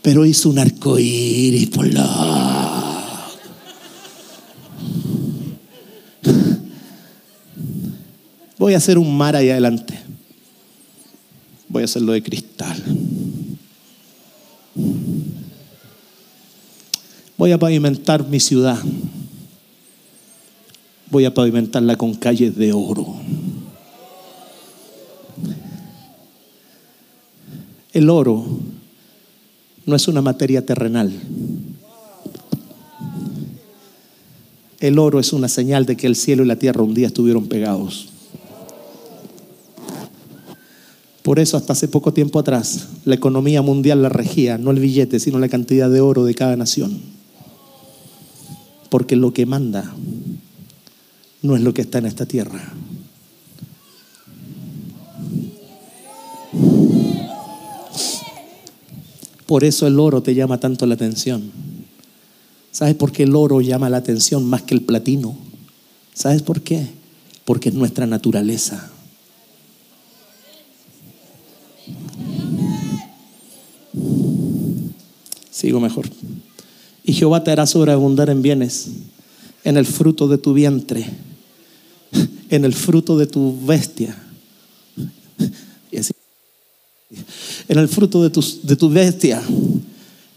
Pero hizo un arco iris por la Voy a hacer un mar ahí adelante. Voy a hacerlo de cristal. Voy a pavimentar mi ciudad. Voy a pavimentarla con calles de oro. El oro no es una materia terrenal. El oro es una señal de que el cielo y la tierra un día estuvieron pegados. Por eso hasta hace poco tiempo atrás la economía mundial la regía, no el billete, sino la cantidad de oro de cada nación. Porque lo que manda no es lo que está en esta tierra. Por eso el oro te llama tanto la atención. ¿Sabes por qué el oro llama la atención más que el platino? ¿Sabes por qué? Porque es nuestra naturaleza. Sigo mejor. Y Jehová te hará sobreabundar en bienes, en el fruto de tu vientre, en el fruto de tu bestia. En el fruto de tu, de tu bestia,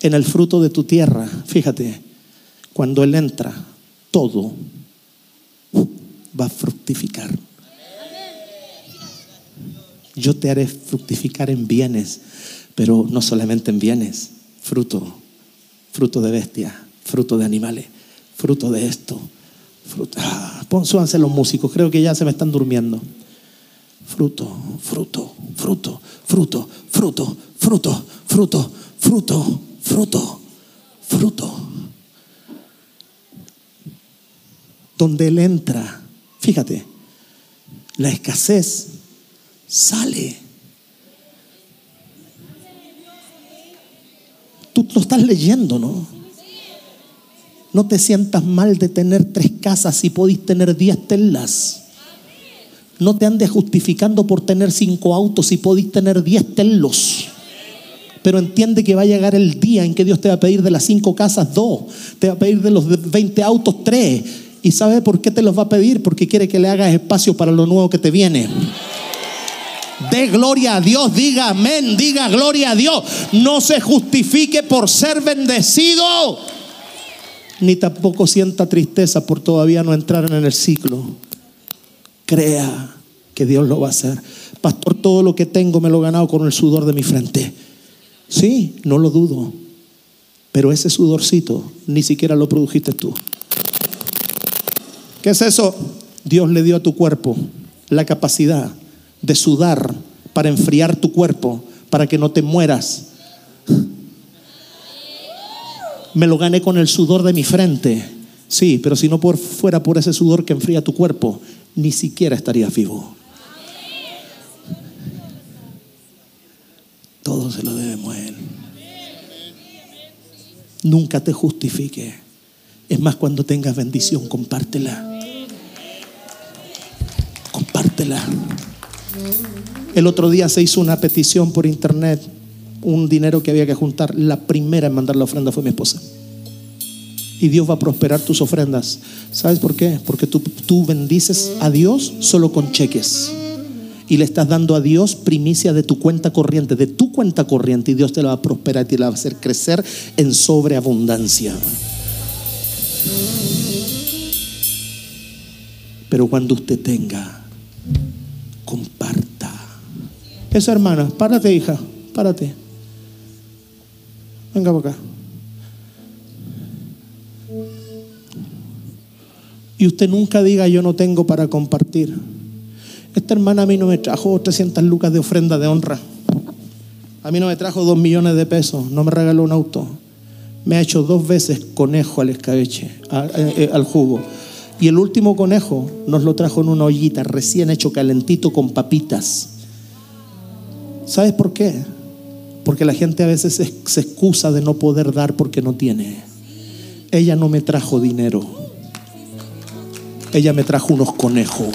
en el fruto de tu tierra. Fíjate, cuando Él entra, todo va a fructificar. Yo te haré fructificar en bienes, pero no solamente en bienes, fruto, fruto de bestia, fruto de animales, fruto de esto. Fruto. Ah, súbanse los músicos, creo que ya se me están durmiendo. Fruto, fruto, fruto, fruto, fruto, fruto, fruto, fruto, fruto, fruto. Donde Él entra, fíjate, la escasez sale. Tú lo estás leyendo, ¿no? No te sientas mal de tener tres casas si podéis tener diez telas. No te andes justificando por tener cinco autos si podéis tener diez telos. Pero entiende que va a llegar el día en que Dios te va a pedir de las cinco casas dos, te va a pedir de los veinte autos tres. ¿Y sabe por qué te los va a pedir? Porque quiere que le hagas espacio para lo nuevo que te viene. De gloria a Dios, diga amén, diga gloria a Dios. No se justifique por ser bendecido, ni tampoco sienta tristeza por todavía no entrar en el ciclo. Crea que Dios lo va a hacer. Pastor, todo lo que tengo me lo he ganado con el sudor de mi frente. Sí, no lo dudo. Pero ese sudorcito ni siquiera lo produjiste tú. ¿Qué es eso? Dios le dio a tu cuerpo la capacidad de sudar para enfriar tu cuerpo, para que no te mueras. Me lo gané con el sudor de mi frente. Sí, pero si no fuera por ese sudor que enfría tu cuerpo, ni siquiera estaría vivo. Todo se lo debemos a Él. Nunca te justifique. Es más, cuando tengas bendición, compártela. Compártela. El otro día se hizo una petición por internet, un dinero que había que juntar. La primera en mandar la ofrenda fue mi esposa. Y Dios va a prosperar tus ofrendas. ¿Sabes por qué? Porque tú, tú bendices a Dios solo con cheques. Y le estás dando a Dios primicia de tu cuenta corriente, de tu cuenta corriente. Y Dios te la va a prosperar y te la va a hacer crecer en sobreabundancia. Pero cuando usted tenga, comparta. Esa hermana, párate hija, párate. Venga para acá. Y usted nunca diga yo no tengo para compartir. Esta hermana a mí no me trajo 300 lucas de ofrenda de honra. A mí no me trajo dos millones de pesos, no me regaló un auto. Me ha hecho dos veces conejo al escabeche, eh, eh, al jugo. Y el último conejo nos lo trajo en una ollita recién hecho calentito con papitas. ¿Sabes por qué? Porque la gente a veces se, excusa de no poder dar porque no tiene. Ella no me trajo dinero. Ella me trajo unos conejos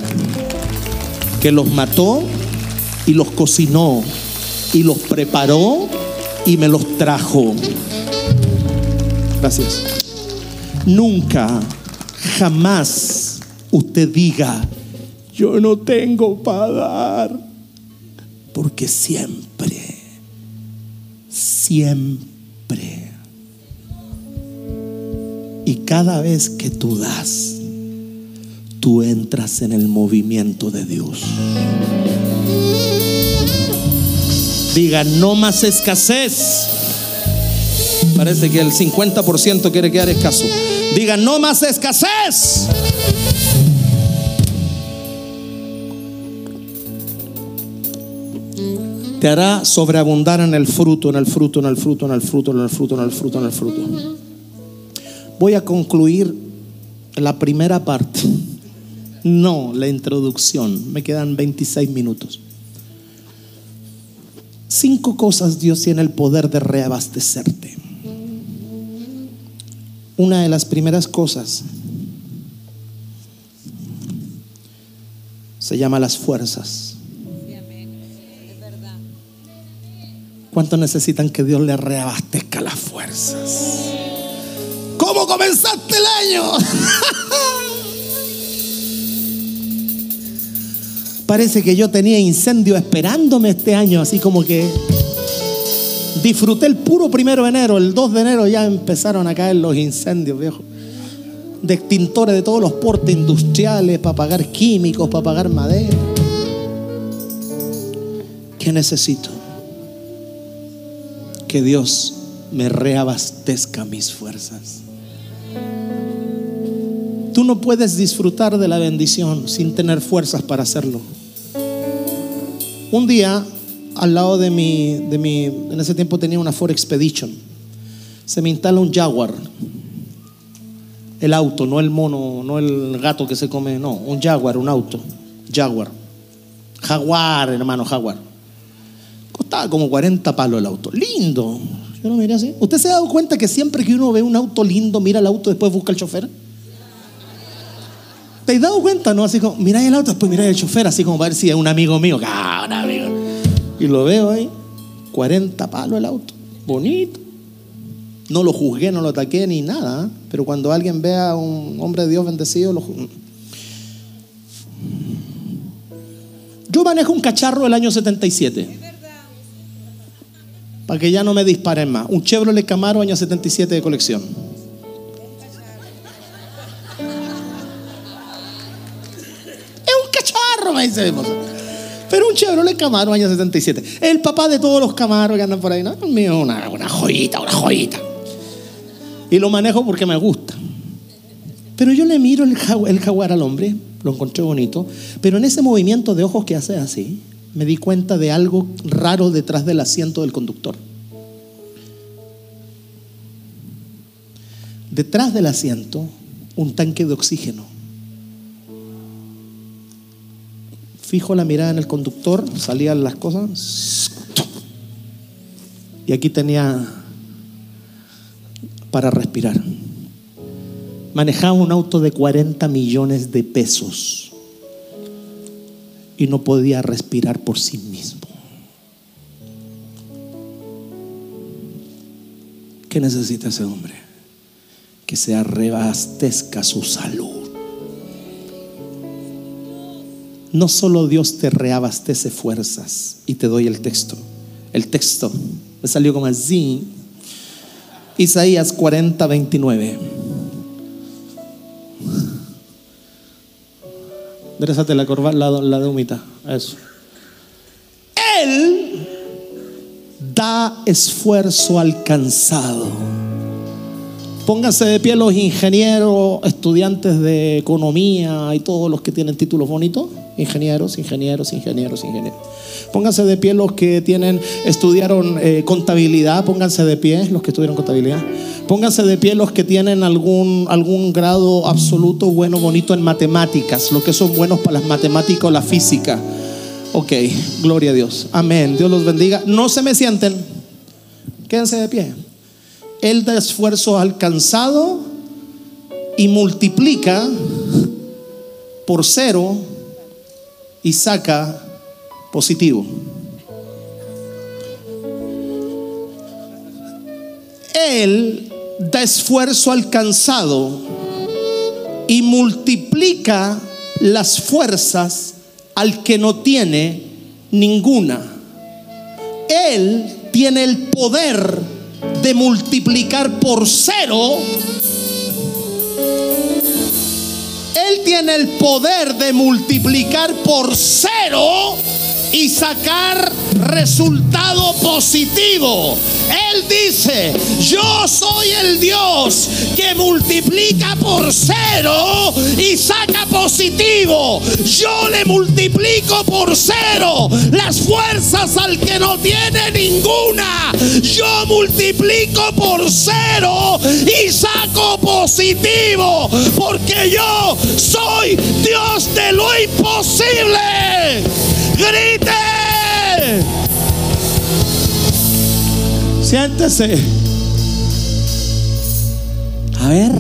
que los mató y los cocinó y los preparó y me los trajo. Gracias. Nunca, jamás usted diga, yo no tengo para dar. Porque siempre, siempre. Y cada vez que tú das, tú entras en el movimiento de Dios. Diga, no más escasez. Parece que el 50% quiere quedar escaso. Diga, no más escasez. Te hará sobreabundar en el fruto, en el fruto, en el fruto, en el fruto, en el fruto, en el fruto, en el fruto. Voy a concluir la primera parte. No, la introducción. Me quedan 26 minutos. Cinco cosas Dios tiene el poder de reabastecerte. Una de las primeras cosas se llama las fuerzas. ¿Cuántos necesitan que Dios le reabastezca las fuerzas? ¿Cómo comenzaste el año? Parece que yo tenía incendio esperándome este año, así como que disfruté el puro primero de enero, el 2 de enero ya empezaron a caer los incendios, viejo. De extintores de todos los portes industriales, para pagar químicos, para pagar madera. ¿Qué necesito? Que Dios me reabastezca mis fuerzas. Tú no puedes disfrutar de la bendición sin tener fuerzas para hacerlo. Un día, al lado de mi, de mi, en ese tiempo tenía una Ford Expedition, se me instala un Jaguar. El auto, no el mono, no el gato que se come, no, un Jaguar, un auto. Jaguar. Jaguar, hermano, Jaguar. Costaba como 40 palos el auto. Lindo. Yo lo miré así. ¿Usted se ha dado cuenta que siempre que uno ve un auto lindo, mira el auto, después busca el chofer? ¿Te has dado cuenta, no? Así como, mira el auto, después mira el chofer, así como para ver si es un amigo mío. Ah, amigo. Y lo veo ahí, 40 palos el auto, bonito. No lo juzgué, no lo ataqué ni nada, pero cuando alguien ve a un hombre de Dios bendecido, lo Yo manejo un cacharro del año 77. Para que ya no me disparen más. Un Chevrolet Camaro año 77 de colección. Es un cacharro, me dice mi Pero un Chevrolet Camaro año 77. El papá de todos los Camaros que andan por ahí. No, mío, una, joyita, una joyita. Y lo manejo porque me gusta. Pero yo le miro el jaguar al hombre, lo encontré bonito, pero en ese movimiento de ojos que hace así, me di cuenta de algo raro detrás del asiento del conductor. Detrás del asiento, un tanque de oxígeno. Fijo la mirada en el conductor, salían las cosas. Y aquí tenía para respirar. Manejaba un auto de 40 millones de pesos y no podía respirar por sí mismo. ¿Qué necesita ese hombre? Que se reabastezca su salud. No solo Dios te reabastece fuerzas, y te doy el texto. El texto me salió como así. Isaías 40, 29. Enderezate la corva, la, la de humita. Eso. Él da esfuerzo alcanzado. Pónganse de pie los ingenieros, estudiantes de economía y todos los que tienen títulos bonitos. Ingenieros, ingenieros, ingenieros, ingenieros. Pónganse de pie los que tienen, estudiaron eh, contabilidad. Pónganse de pie los que estudiaron contabilidad. Pónganse de pie los que tienen algún, algún grado absoluto, bueno, bonito en matemáticas, los que son buenos para las matemáticas o la física. Ok, gloria a Dios. Amén. Dios los bendiga. No se me sienten. Quédense de pie. Él da esfuerzo alcanzado y multiplica por cero y saca positivo. Él da esfuerzo alcanzado y multiplica las fuerzas al que no tiene ninguna. Él tiene el poder de multiplicar por cero. Él tiene el poder de multiplicar por cero y sacar resultado positivo. Él dice, yo soy el Dios que multiplica por cero y saca positivo. Yo le multiplico por cero las fuerzas al que no tiene ninguna. Yo multiplico por cero y saco positivo. Porque yo soy Dios de lo imposible. Grite. Siéntese. A ver.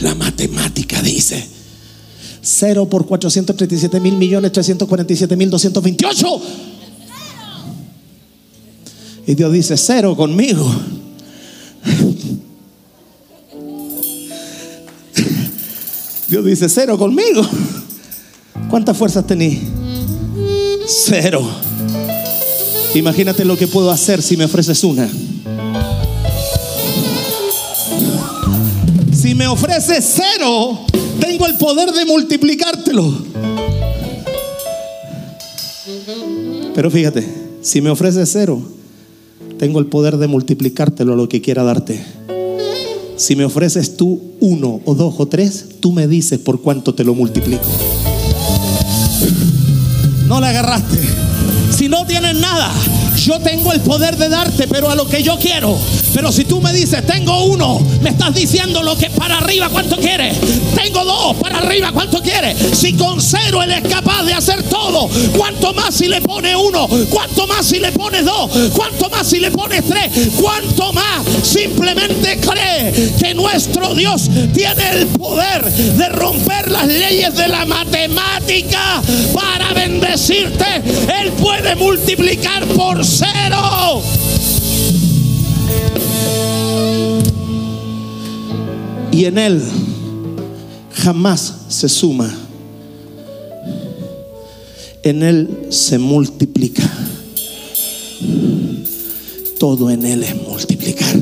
La matemática dice 0 por 437 mil millones 347 mil 228. Y Dios dice cero conmigo. Dios dice cero conmigo. ¿Cuántas fuerzas tení? Cero. Imagínate lo que puedo hacer si me ofreces una. Si me ofreces cero, tengo el poder de multiplicártelo. Pero fíjate, si me ofreces cero, tengo el poder de multiplicártelo a lo que quiera darte. Si me ofreces tú uno o dos o tres, tú me dices por cuánto te lo multiplico. No la agarraste. Si no tienes nada, yo tengo el poder de darte, pero a lo que yo quiero. Pero si tú me dices, tengo uno, me estás diciendo lo que para arriba, ¿cuánto quieres? Tengo dos, para arriba, ¿cuánto quieres? Si con cero él es capaz de hacer todo, ¿cuánto más si le pone uno? ¿Cuánto más si le pones dos? ¿Cuánto más si le pones tres? ¿Cuánto más simplemente cree que nuestro Dios tiene el poder de romper las leyes de la matemática para bendecirte? Él puede multiplicar por y en Él jamás se suma. En Él se multiplica. Todo en Él es multiplicar.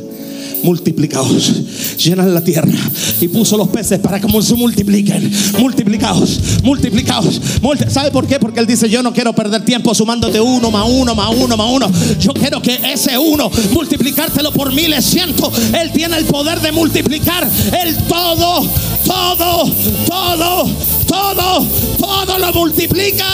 Multiplicaos, llenan la tierra y puso los peces para que se multipliquen. Multiplicaos, multiplicaos. multi- ¿Sabe por qué? Porque Él dice: Yo no quiero perder tiempo sumándote uno más uno más uno más uno. Yo quiero que ese uno multiplicártelo por miles, ciento. Él tiene el poder de multiplicar el todo, todo, todo, todo, todo lo multiplica.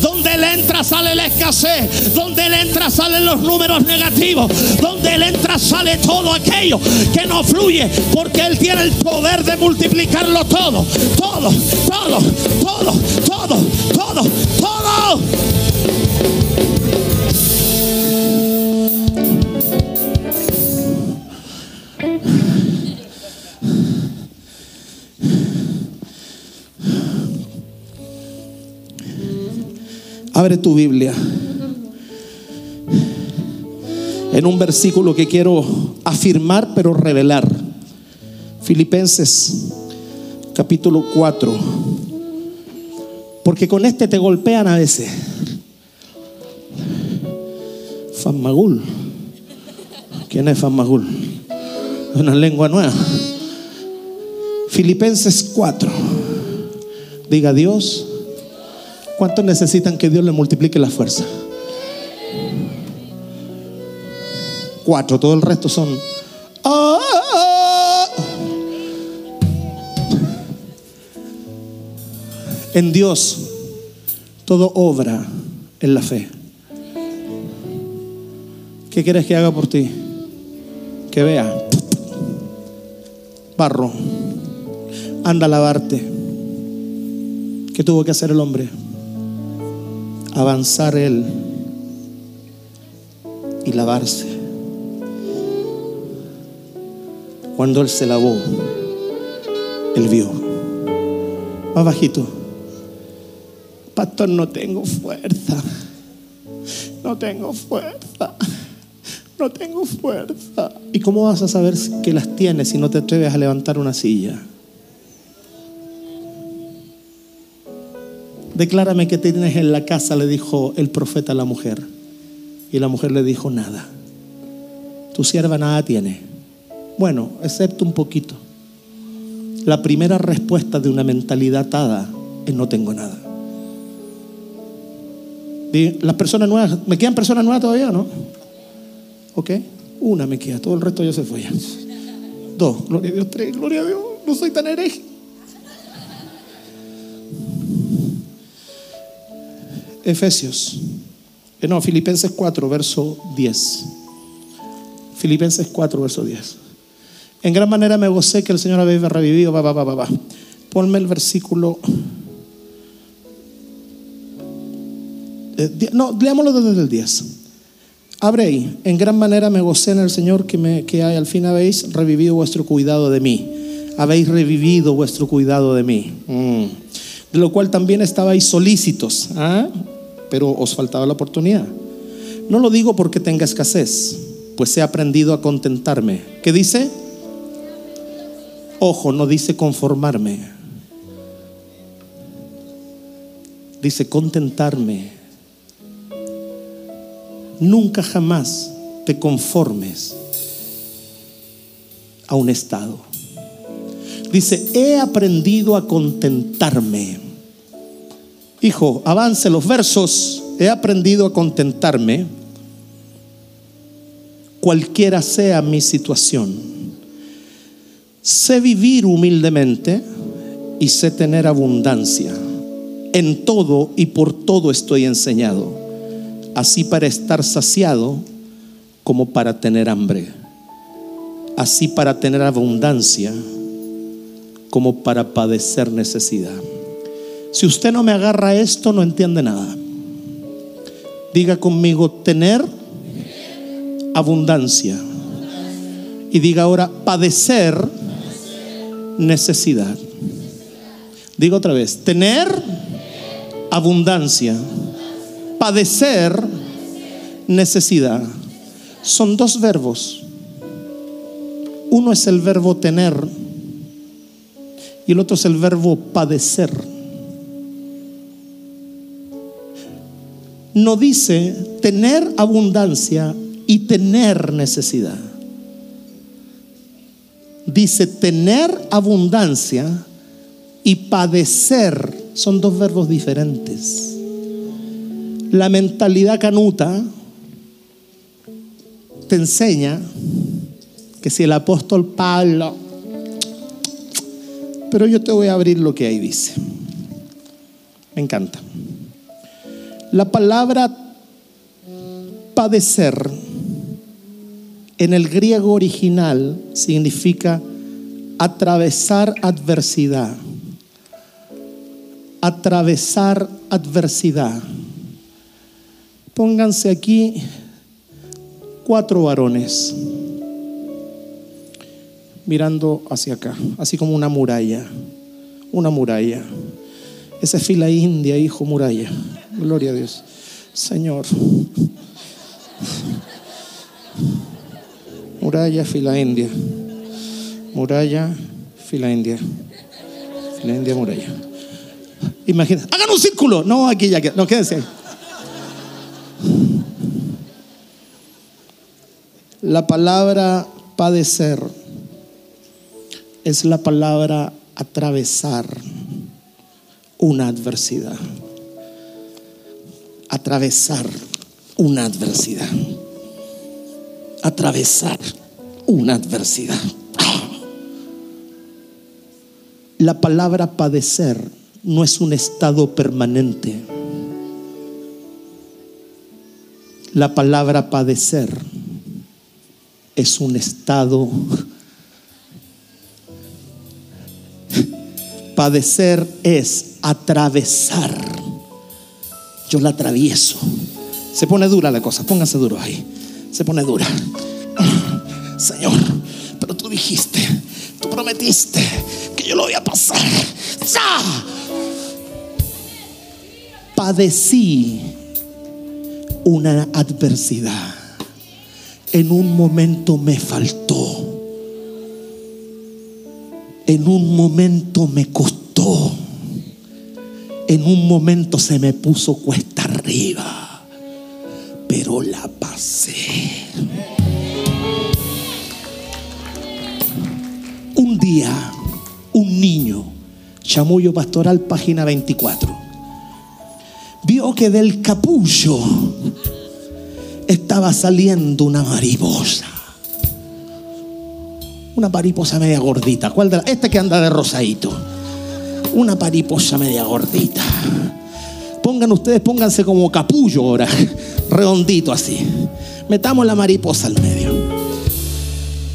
Donde Él entra sale la escasez. Donde Él entra salen los números negativos. Donde Él entra sale todo aquello que no fluye. Porque Él tiene el poder de multiplicarlo todo. Todo, todo, todo, todo, todo, todo. Abre tu Biblia. En un versículo que quiero afirmar pero revelar. Filipenses capítulo 4. Porque con este te golpean a veces. Famagul. ¿Quién es Famagul? Una lengua nueva. Filipenses 4. Diga Dios. ¿Cuántos necesitan que Dios le multiplique la fuerza? Cuatro, todo el resto son. "Ah". En Dios todo obra en la fe. ¿Qué quieres que haga por ti? Que vea. Barro. Anda a lavarte. ¿Qué tuvo que hacer el hombre? Avanzar él y lavarse. Cuando él se lavó, él vio. Más bajito. Pastor, no tengo fuerza. No tengo fuerza. No tengo fuerza. ¿Y cómo vas a saber que las tienes si no te atreves a levantar una silla? Declárame que tienes en la casa, le dijo el profeta a la mujer. Y la mujer le dijo, nada. Tu sierva nada tiene. Bueno, excepto un poquito. La primera respuesta de una mentalidad atada es no tengo nada. Las personas nuevas, ¿me quedan personas nuevas todavía no? ¿Ok? Una me queda, todo el resto ya se fue. ya. Dos, gloria a Dios, tres, gloria a Dios, no soy tan hereje. Efesios, eh, no, Filipenses 4, verso 10. Filipenses 4, verso 10. En gran manera me gocé que el Señor había revivido. Va, va, va, va, va. Ponme el versículo. eh, no, leámoslo desde el 10. Abre ahí. En gran manera me gocé en el Señor que, me, que al fin habéis revivido vuestro cuidado de mí. Habéis revivido vuestro cuidado de mí. Mm. De lo cual también estabais solícitos. ¿ah? Pero os faltaba la oportunidad. No lo digo porque tenga escasez, pues he aprendido a contentarme. ¿Qué dice? Ojo, no dice conformarme. Dice contentarme. Nunca jamás te conformes a un estado. Dice, he aprendido a contentarme. Hijo, avance los versos. He aprendido a contentarme cualquiera sea mi situación. Sé vivir humildemente y sé tener abundancia. En todo y por todo estoy enseñado, así para estar saciado como para tener hambre, así para tener abundancia como para padecer necesidad. Si usted no me agarra esto, no entiende nada. Diga conmigo, tener abundancia. Y diga ahora, padecer necesidad. Digo otra vez, tener abundancia, padecer necesidad. Son dos verbos. Uno es el verbo tener Y el otro es el verbo padecer. No dice tener abundancia y tener necesidad. Dice tener abundancia y padecer. Son dos verbos diferentes. La mentalidad canuta te enseña que si el apóstol Pablo, pero yo te voy a abrir lo que ahí dice. Me encanta. La palabra padecer en el griego original significa atravesar adversidad. Atravesar adversidad. Pónganse aquí cuatro varones mirando hacia acá, así como una muralla, una muralla. Esa es fila india, hijo muralla. Gloria a Dios. Señor. Muralla, fila india. Muralla, fila india. Fila india, muralla. Imagina, hagan un círculo. No, aquí ya, no, quédense. La palabra padecer es la palabra atravesar una adversidad. Atravesar una adversidad. Atravesar una adversidad. La palabra padecer no es un estado permanente. La palabra padecer es un estado Padecer es atravesar. Yo la atravieso. Se pone dura la cosa, póngase duro ahí. Se pone dura. Señor, pero tú dijiste, tú prometiste que yo lo voy a pasar. ¡Ya! Padecí una adversidad. En un momento me faltó en un momento me costó. En un momento se me puso cuesta arriba. Pero la pasé. Un día, un niño, chamullo pastoral, página 24, vio que del capullo estaba saliendo una mariposa. Una mariposa media gordita. ¿Cuál de la? Este que anda de rosadito. Una mariposa media gordita. Pongan ustedes, pónganse como capullo ahora. Redondito así. Metamos la mariposa al medio.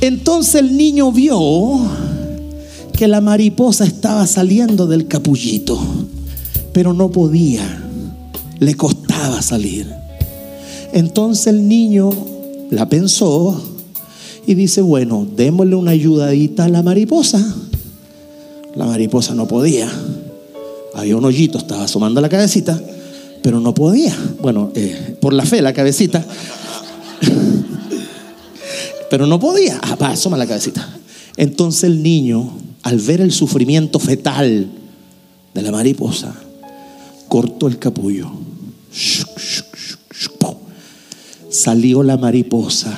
Entonces el niño vio que la mariposa estaba saliendo del capullito, pero no podía, le costaba salir. Entonces el niño la pensó y dice, bueno, démosle una ayudadita a la mariposa. La mariposa no podía. Había un hoyito, estaba asomando la cabecita, pero no podía. Bueno, eh, por la fe la cabecita. pero no podía. Ah, va, asoma la cabecita. Entonces el niño, al ver el sufrimiento fetal de la mariposa, cortó el capullo. Salió la mariposa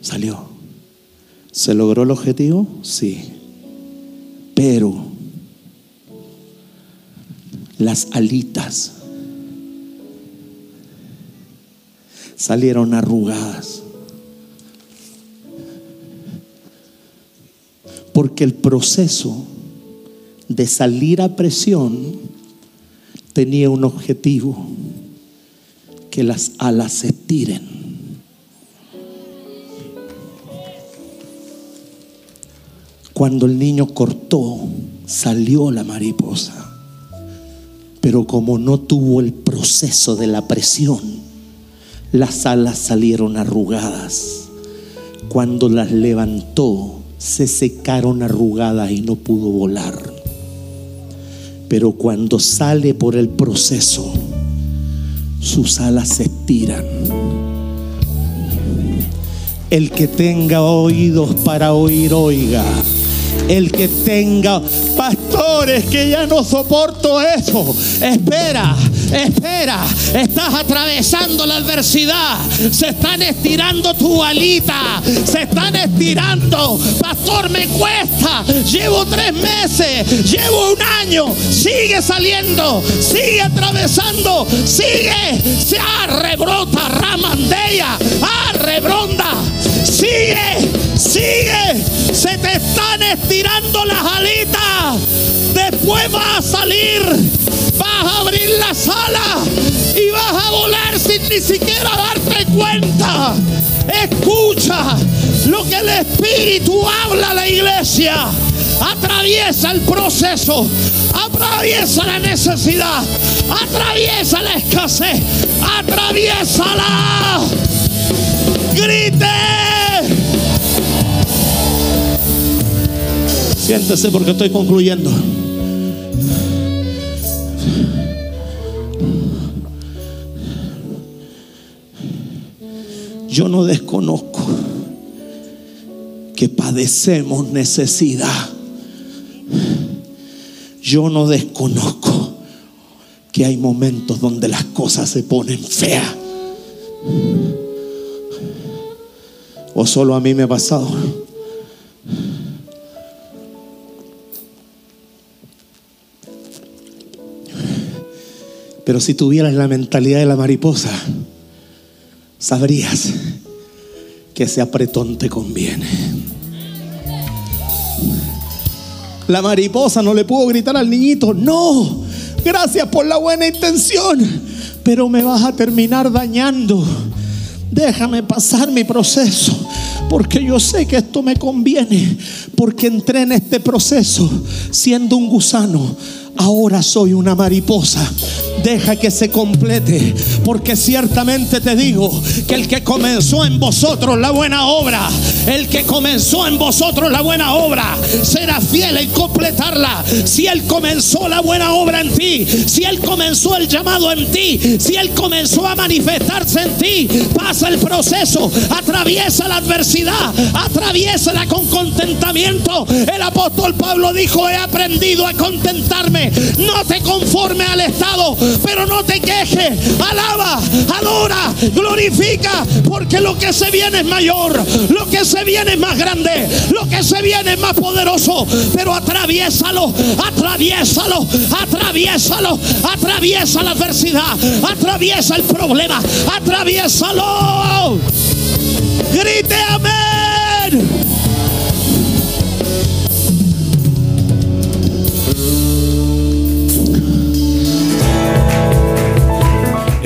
Salió. ¿Se logró el objetivo? Sí. Pero las alitas salieron arrugadas. Porque el proceso de salir a presión tenía un objetivo, que las alas se tiren. Cuando el niño cortó, salió la mariposa. Pero como no tuvo el proceso de la presión, las alas salieron arrugadas. Cuando las levantó, se secaron arrugadas y no pudo volar. Pero cuando sale por el proceso, sus alas se estiran El que tenga oídos para oír, oiga. El que tenga pastores que ya no soporto eso. Espera, espera. Estás atravesando la adversidad. Se están estirando tu alita. Se están estirando. Pastor, me cuesta. Llevo tres meses. Llevo un año. Sigue saliendo. Sigue atravesando. Sigue. Se arrebrota. Ramandella. Arrebronda. Sigue. Sigue. Se te están estirando las alitas. Después vas a salir. Vas a abrir la sala y vas a volar sin ni siquiera darte cuenta. Escucha lo que el Espíritu habla a la iglesia. Atraviesa el proceso, atraviesa la necesidad, atraviesa la escasez, atraviesala. Grite. Siéntese porque estoy concluyendo. Yo no desconozco que padecemos necesidad. Yo no desconozco que hay momentos donde las cosas se ponen feas. O solo a mí me ha pasado. Pero si tuvieras la mentalidad de la mariposa, sabrías que ese apretón te conviene. La mariposa no le pudo gritar al niñito, no, gracias por la buena intención, pero me vas a terminar dañando. Déjame pasar mi proceso, porque yo sé que esto me conviene, porque entré en este proceso siendo un gusano, ahora soy una mariposa deja que se complete. Porque ciertamente te digo que el que comenzó en vosotros la buena obra, el que comenzó en vosotros la buena obra, será fiel en completarla. Si Él comenzó la buena obra en ti, si Él comenzó el llamado en ti, si Él comenzó a manifestarse en ti, pasa el proceso, atraviesa la adversidad, atraviésala con contentamiento. El apóstol Pablo dijo, he aprendido a contentarme, no te conforme al estado, pero no te quejes. Alaba, adora, glorifica, porque lo que se viene es mayor, lo que se viene es más grande, lo que se viene es más poderoso. Pero atraviésalo, atraviésalo, atraviésalo, atraviesa la adversidad, atraviesa el problema, atraviésalo. Grite amén.